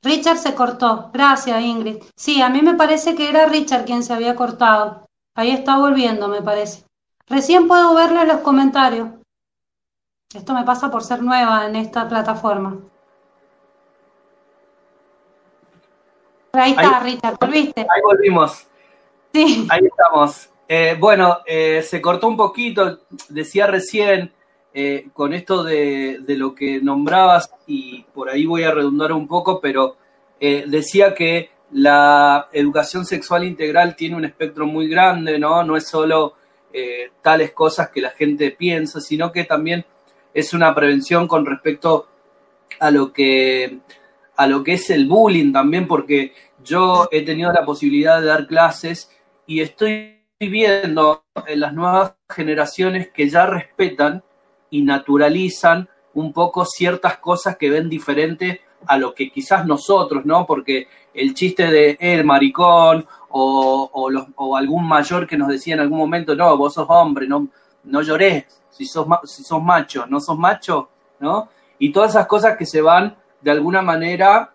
Richard se cortó. Gracias, Ingrid. Sí, a mí me parece que era Richard quien se había cortado. Ahí está volviendo, me parece. Recién puedo verle los comentarios. Esto me pasa por ser nueva en esta plataforma. Ahí está, Richard, ¿volviste? Ahí volvimos. Sí. Ahí estamos. Eh, bueno, eh, se cortó un poquito, decía recién, eh, con esto de, lo que nombrabas, y por ahí voy a redundar un poco, pero decía que la educación sexual integral tiene un espectro muy grande, ¿no? No es solo tales cosas que la gente piensa, sino que también es una prevención con respecto a lo que a lo que es el bullying también, porque yo he tenido la posibilidad de dar clases y estoy viendo en las nuevas generaciones que ya respetan y naturalizan un poco ciertas cosas que ven diferente a lo que quizás nosotros, ¿no? Porque el chiste de el maricón o, o, algún mayor que nos decía en algún momento, no, vos sos hombre, no, no llores, si sos, si sos macho, no sos macho, ¿no? Y todas esas cosas que se van de alguna manera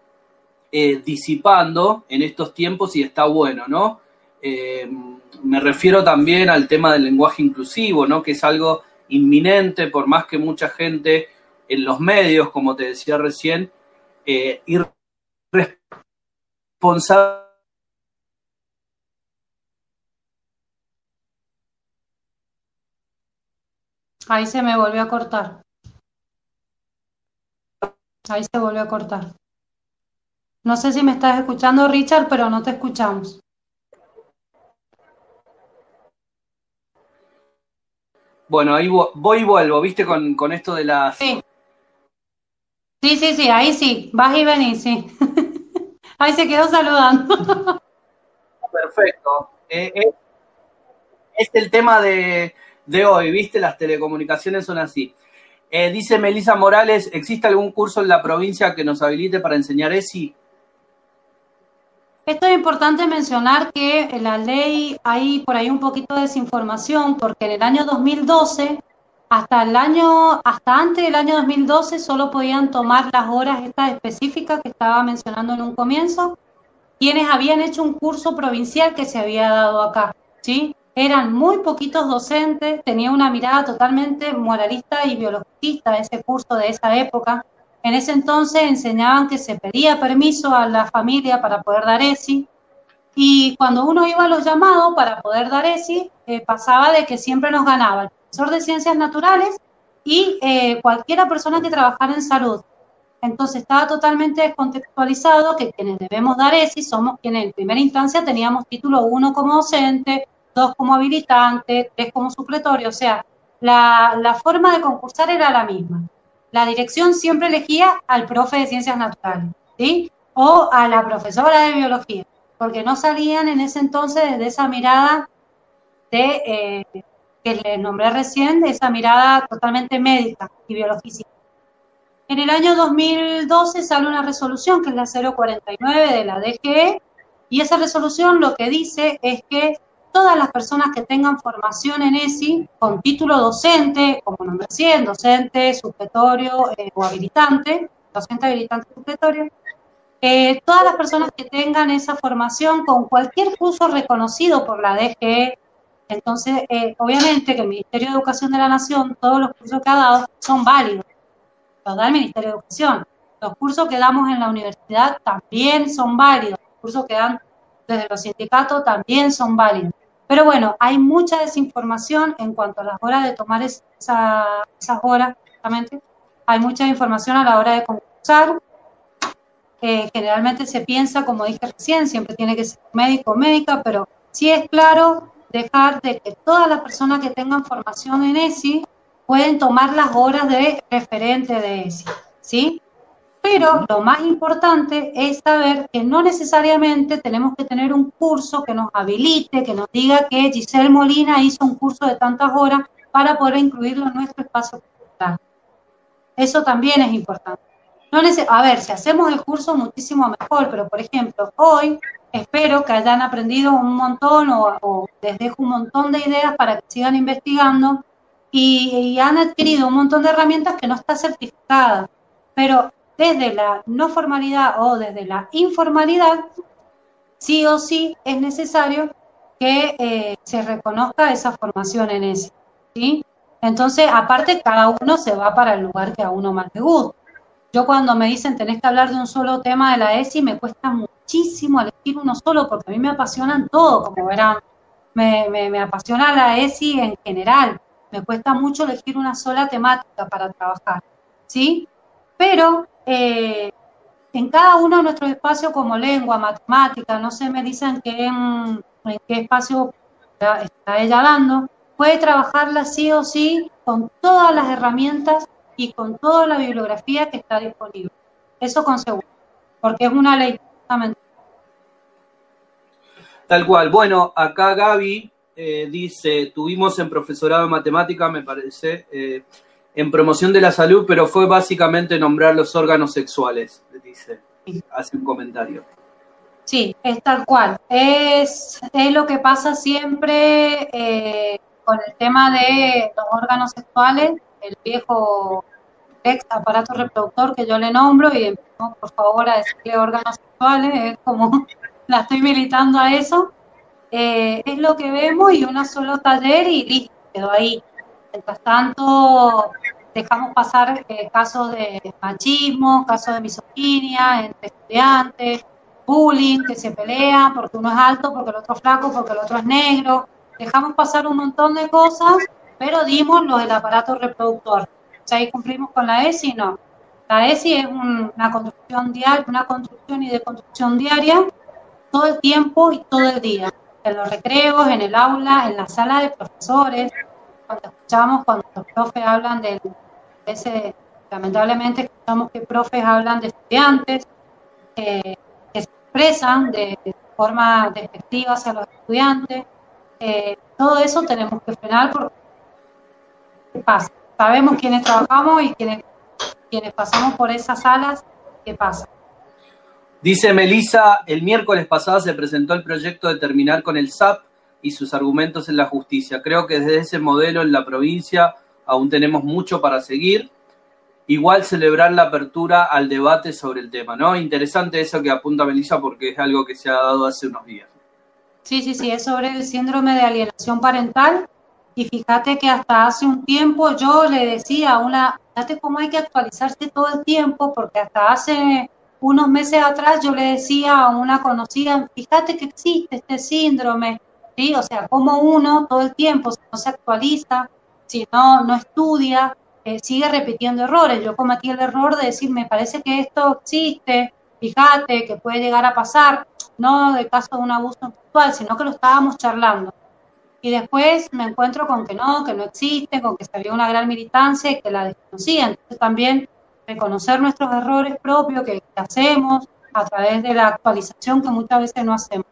eh, disipando en estos tiempos y está bueno, ¿no? Eh, me refiero también al tema del lenguaje inclusivo, ¿no? Que es algo inminente, por más que mucha gente en los medios, como te decía recién, eh, irresponsable Ahí se me volvió a cortar. Ahí se volvió a cortar. No sé si me estás escuchando, Richard, pero no te escuchamos. Bueno, ahí voy y vuelvo, ¿viste? Con, esto de las... Sí. Sí, sí, sí, ahí sí, vas y venís, sí. ahí se quedó saludando. Perfecto. Eh, eh, es el tema de, de hoy, ¿viste? Las telecomunicaciones son así. Eh, dice Melisa Morales, ¿existe algún curso en la provincia que nos habilite para enseñar ESI? Esto es importante mencionar que en la ley hay por ahí un poquito de desinformación, porque en el año 2012, hasta el año, hasta antes del año 2012, solo podían tomar las horas estas específicas que estaba mencionando en un comienzo, quienes habían hecho un curso provincial que se había dado acá, ¿sí? eran muy poquitos docentes, tenía una mirada totalmente moralista y biologista ese curso de esa época. En ese entonces enseñaban que se pedía permiso a la familia para poder dar ESI y cuando uno iba a los llamados para poder dar ESI, eh, pasaba de que siempre nos ganaba el profesor de ciencias naturales y eh, cualquiera persona que trabajara en salud. Entonces estaba totalmente descontextualizado que quienes debemos dar ESI somos quienes en primera instancia teníamos título 1 como docente, dos como habilitante, tres como supletorio, o sea, la, la forma de concursar era la misma. La dirección siempre elegía al profe de ciencias naturales, ¿sí? O a la profesora de biología, porque no salían en ese entonces de esa mirada de, eh, que les nombré recién, de esa mirada totalmente médica y biologística. En el año 2012 sale una resolución que es la 049 de la DGE y esa resolución lo que dice es que todas las personas que tengan formación en ESI con título docente, como nombre 100, docente, supletorio eh, o habilitante, docente, habilitante, supletorio, eh, todas las personas que tengan esa formación con cualquier curso reconocido por la DGE, entonces eh, obviamente que el Ministerio de Educación de la Nación, todos los cursos que ha dado son válidos, los da el Ministerio de Educación. Los cursos que damos en la universidad también son válidos, los cursos que dan desde los sindicatos también son válidos. Pero bueno, hay mucha desinformación en cuanto a las horas de tomar esa, esas horas, justamente. Hay mucha información a la hora de concursar. Eh, generalmente se piensa, como dije recién, siempre tiene que ser médico o médica, pero sí es claro dejar de que todas las personas que tengan formación en ESI pueden tomar las horas de referente de ESI, ¿sí? Pero lo más importante es saber que no necesariamente tenemos que tener un curso que nos habilite, que nos diga que Giselle Molina hizo un curso de tantas horas para poder incluirlo en nuestro espacio cultural. Eso también es importante. No a ver, si hacemos el curso muchísimo mejor, pero por ejemplo, hoy espero que hayan aprendido un montón o, les dejo un montón de ideas para que sigan investigando y, y han adquirido un montón de herramientas que no está certificada. Pero desde la no formalidad o desde la informalidad, sí o sí es necesario que eh, se reconozca esa formación en ese. ¿sí? Entonces, aparte, cada uno se va para el lugar que a uno más le gusta. Yo cuando me dicen tenés que hablar de un solo tema de la ESI, me cuesta muchísimo elegir uno solo, porque a mí me apasionan todo, como verán. Me, me, me apasiona la ESI en general. Me cuesta mucho elegir una sola temática para trabajar. ¿Sí? Pero eh, en cada uno de nuestros espacios como lengua, matemática, no sé, me dicen que en, qué espacio está ella dando, puede trabajarla sí o sí con todas las herramientas y con toda la bibliografía que está disponible. Eso con seguro, porque es una ley Tal cual. Bueno, acá Gaby eh, dice, tuvimos en profesorado de matemática, me parece, eh, en promoción de la salud, pero fue básicamente nombrar los órganos sexuales, dice, hace un comentario. Sí, es tal cual. Es, es lo que pasa siempre eh, con el tema de los órganos sexuales, el viejo ex aparato reproductor que yo le nombro y empezamos por favor a decirle órganos sexuales, es como la estoy militando a eso. Eh, es lo que vemos y una solo taller y listo, quedó ahí. Mientras tanto, dejamos pasar eh, casos de machismo, casos de misoginia entre estudiantes, bullying, que se pelean porque uno es alto, porque el otro es flaco, porque el otro es negro. Dejamos pasar un montón de cosas, pero dimos lo del aparato reproductor. O sea, ahí cumplimos con la ESI, no. La ESI es una construcción diaria, una construcción y deconstrucción diaria, todo el tiempo y todo el día. En los recreos, en el aula, en la sala de profesores, cuando escuchamos, cuando los profes hablan del ese, lamentablemente escuchamos que profes hablan de estudiantes que se expresan de, forma despectiva hacia los estudiantes. Eh, todo eso tenemos que frenar porque ¿qué pasa? Sabemos quiénes trabajamos y quienes pasamos por esas salas, ¿qué pasa? Dice Melissa, el miércoles pasado se presentó el proyecto de terminar con el SAP y sus argumentos en la justicia. Creo que desde ese modelo en la provincia aún tenemos mucho para seguir. Igual celebrar la apertura al debate sobre el tema, ¿no? Interesante eso que apunta Melissa porque es algo que se ha dado hace unos días. Sí, sí, sí, es sobre el síndrome de alienación parental. Y fíjate que hasta hace un tiempo yo le decía a una, fíjate cómo hay que actualizarse todo el tiempo, porque hasta hace unos meses atrás yo le decía a una conocida, fíjate que existe este síndrome, ¿sí? O sea, como uno todo el tiempo, no se actualiza, si no, no estudia, eh, sigue repitiendo errores. Yo cometí el error de decir, me parece que esto existe, fíjate que puede llegar a pasar, no de caso de un abuso sexual, sino que lo estábamos charlando. y después me encuentro con que no, que no existe, con que había una gran militancia y que la desconocía. Entonces también reconocer nuestros errores propios que, hacemos a través de la actualización que muchas veces no hacemos.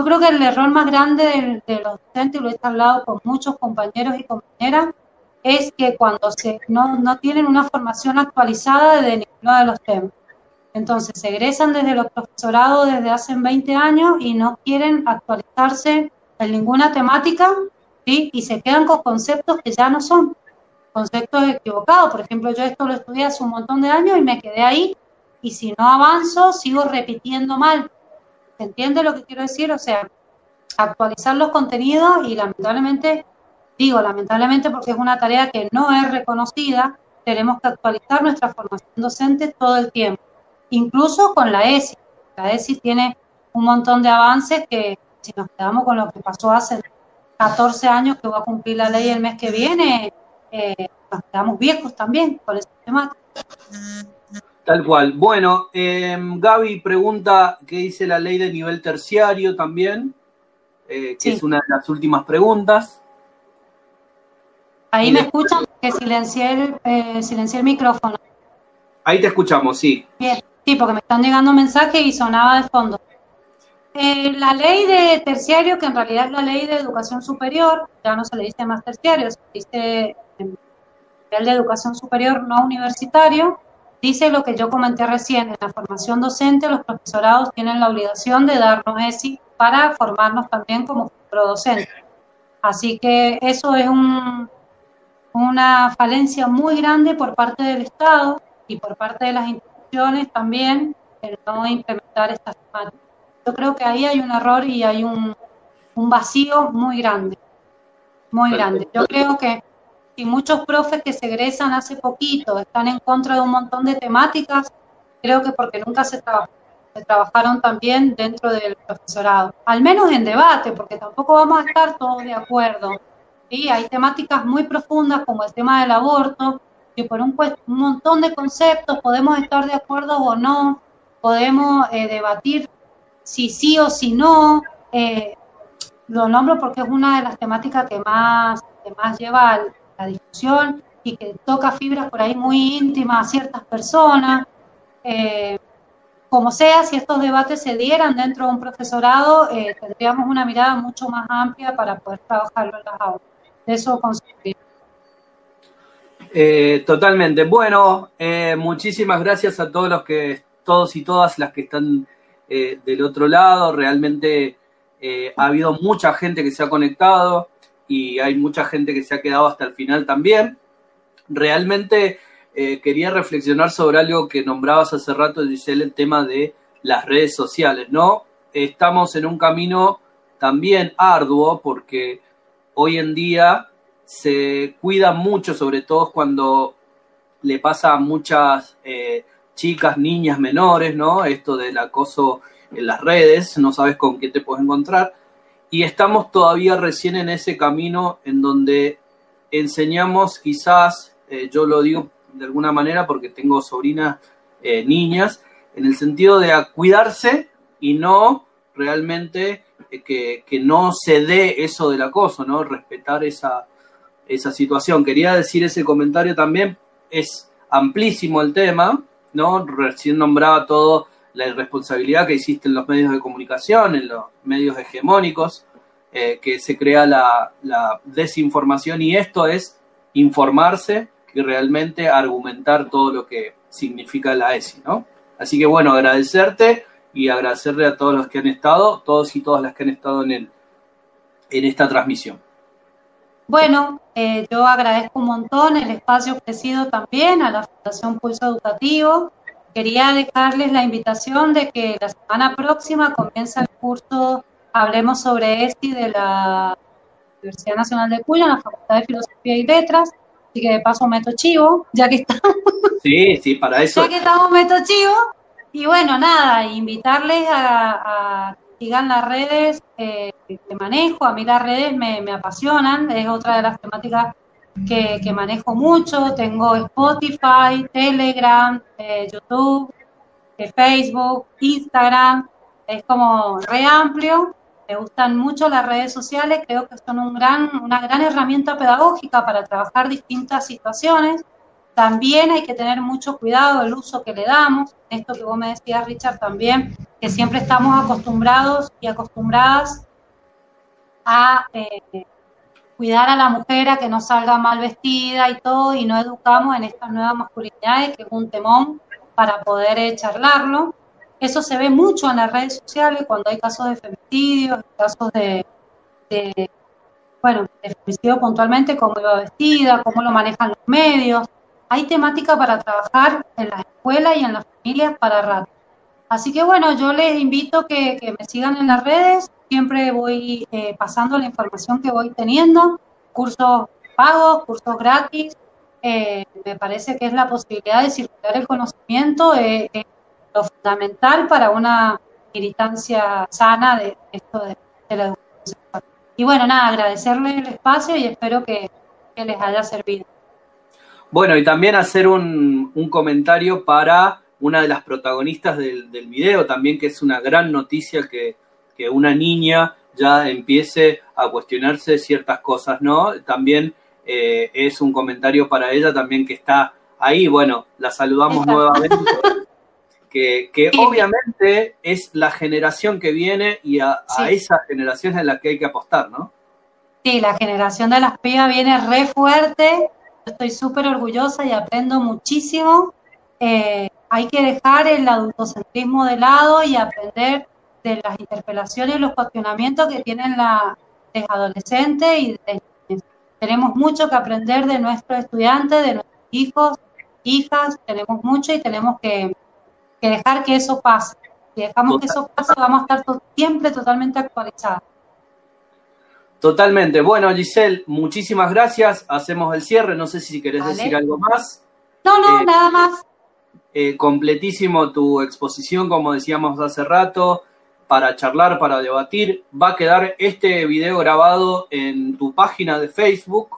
Yo creo que el error más grande de, los docentes, lo he hablado con muchos compañeros y compañeras, es que cuando se, no, no tienen una formación actualizada de ninguno de los temas. Entonces, se egresan desde los profesorados desde hace 20 años y no quieren actualizarse en ninguna temática ¿sí? y se quedan con conceptos que ya no son conceptos equivocados. Por ejemplo, yo esto lo estudié hace un montón de años y me quedé ahí y si no avanzo, sigo repitiendo mal. ¿Se entiende lo que quiero decir? O sea, actualizar los contenidos y lamentablemente, digo lamentablemente porque es una tarea que no es reconocida, tenemos que actualizar nuestra formación docente todo el tiempo, incluso con la ESI. La ESI tiene un montón de avances que si nos quedamos con lo que pasó hace 14 años que va a cumplir la ley el mes que viene, eh, nos quedamos viejos también con ese tema. Tal cual. Bueno, eh, Gaby pregunta qué dice la ley de nivel terciario también, eh, que es una de las últimas preguntas. Ahí me escuchan, que silencié el, eh, silencié el micrófono. Ahí te escuchamos, sí. Bien, sí, porque me están llegando mensajes y sonaba de fondo. Eh, la ley de terciario, que en realidad es la ley de educación superior, ya no se le dice más terciario, se le dice nivel de educación superior no universitario, dice lo que yo comenté recién, en la formación docente los profesorados tienen la obligación de darnos ESI para formarnos también como docentes. Así que eso es un, una falencia muy grande por parte del Estado y por parte de las instituciones también el no implementar estas temáticas. Yo creo que ahí hay un error y hay un, vacío muy grande, muy grande. Yo creo que si muchos profes que se egresan hace poquito están en contra de un montón de temáticas, creo que porque nunca se, se trabajaron también dentro del profesorado, al menos en debate, porque tampoco vamos a estar todos de acuerdo. ¿sí? Hay temáticas muy profundas como el tema del aborto, y por un, montón de conceptos podemos estar de acuerdo o no, podemos eh, debatir si sí o si no. Eh, lo nombro porque es una de las temáticas que más, que más lleva la discusión y que toca fibras por ahí muy íntimas a ciertas personas. Eh, como sea, si estos debates se dieran dentro de un profesorado, eh, tendríamos una mirada mucho más amplia para poder trabajarlo en las aulas. Eso conseguiría. totalmente. Bueno, muchísimas gracias a todos los que, todos y todas las que están eh, del otro lado. Realmente eh, ha habido mucha gente que se ha conectado y hay mucha gente que se ha quedado hasta el final también. Realmente eh, quería reflexionar sobre algo que nombrabas hace rato, Giselle, el tema de las redes sociales, ¿no? Estamos en un camino también arduo porque hoy en día se cuida mucho, sobre todo cuando le pasa a muchas chicas, niñas menores, ¿no? Esto del acoso en las redes, no sabes con qué te puedes encontrar. Y estamos todavía recién en ese camino en donde enseñamos quizás, eh, yo lo digo de alguna manera porque tengo sobrinas eh, niñas, en el sentido de cuidarse y no realmente eh, que, que, no se dé eso del acoso, ¿no? Respetar esa, esa situación. Quería decir ese comentario también, es amplísimo el tema, ¿no? Recién nombraba todo la irresponsabilidad que existe en los medios de comunicación, en los medios hegemónicos, eh, que se crea la, desinformación y esto es informarse y realmente argumentar todo lo que significa la ESI, ¿no? Así que bueno, agradecerte y agradecerle a todos los que han estado, todos y todas las que han estado en, el, en esta transmisión. Bueno, eh, yo agradezco un montón el espacio ofrecido también a la Fundación Pulso Educativo. Quería dejarles la invitación de que la semana próxima comienza el curso Hablemos sobre ESI de la Universidad Nacional de Cuyo, en la Facultad de Filosofía y Letras. Así que de paso meto chivo, ya que estamos. Sí, sí, para eso. Ya que estamos meto chivo. Y bueno, nada, invitarles a, a sigan las redes eh, que manejo. A mí las redes me, apasionan, es otra de las temáticas que, manejo mucho. Tengo Spotify, Telegram, eh, YouTube, eh, Facebook, Instagram. Es como re amplio. me gustan mucho las redes sociales, creo que son un gran, una gran herramienta pedagógica para trabajar distintas situaciones. También hay que tener mucho cuidado el uso que le damos. Esto que vos me decías, Richard, también, que siempre estamos acostumbrados y acostumbradas a eh, cuidar a la mujer, a que no salga mal vestida y todo, y no educamos en estas nuevas masculinidades, que es un temón para poder eh, charlarlo. Eso se ve mucho en las redes sociales cuando hay casos de femicidios, casos de, bueno, de femicidio puntualmente, cómo iba vestida, cómo lo manejan los medios. Hay temática para trabajar en las escuelas y en las familias para rato. Así que bueno, yo les invito que, que me sigan en las redes, siempre voy eh, pasando la información que voy teniendo, cursos pagos, cursos gratis, eh, me parece que es la posibilidad de circular el conocimiento, eh, lo fundamental para una militancia sana de esto de, la educación Y bueno, nada, agradecerle el espacio y espero que, les haya servido. Bueno, y también hacer un, comentario para una de las protagonistas del, del, video también, que es una gran noticia que, que una niña ya empiece a cuestionarse ciertas cosas, ¿no? También eh, es un comentario para ella también que está ahí, bueno, la saludamos nuevamente. que, obviamente es la generación que viene y a, esa generación es la que hay que apostar, ¿no? Sí, la generación de las pibas viene re fuerte, estoy súper orgullosa y aprendo muchísimo. Eh, hay que dejar el adultocentrismo de lado y aprender de las interpelaciones y los cuestionamientos que tienen las adolescentes y tenemos mucho que aprender de nuestros estudiantes, de nuestros hijos, hijas, tenemos mucho y tenemos que que dejar que eso pase. Si dejamos que eso pase, vamos a estar siempre totalmente actualizados. Totalmente. Bueno, Giselle, muchísimas gracias. Hacemos el cierre. No sé si querés decir algo más. No, no, eh, nada más. Eh, completísimo tu exposición, como decíamos hace rato, para charlar, para debatir. Va a quedar este video grabado en tu página de Facebook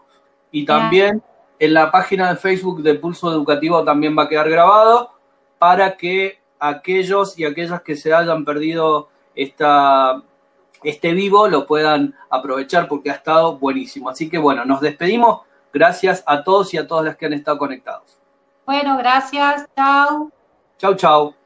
y también en la página de Facebook de Pulso Educativo también va a quedar grabado para que aquellos y aquellas que se hayan perdido esta, este vivo lo puedan aprovechar porque ha estado buenísimo. Así que bueno, nos despedimos. Gracias a todos y a todas las que han estado conectados. Bueno, gracias. Chao. Chao, chao.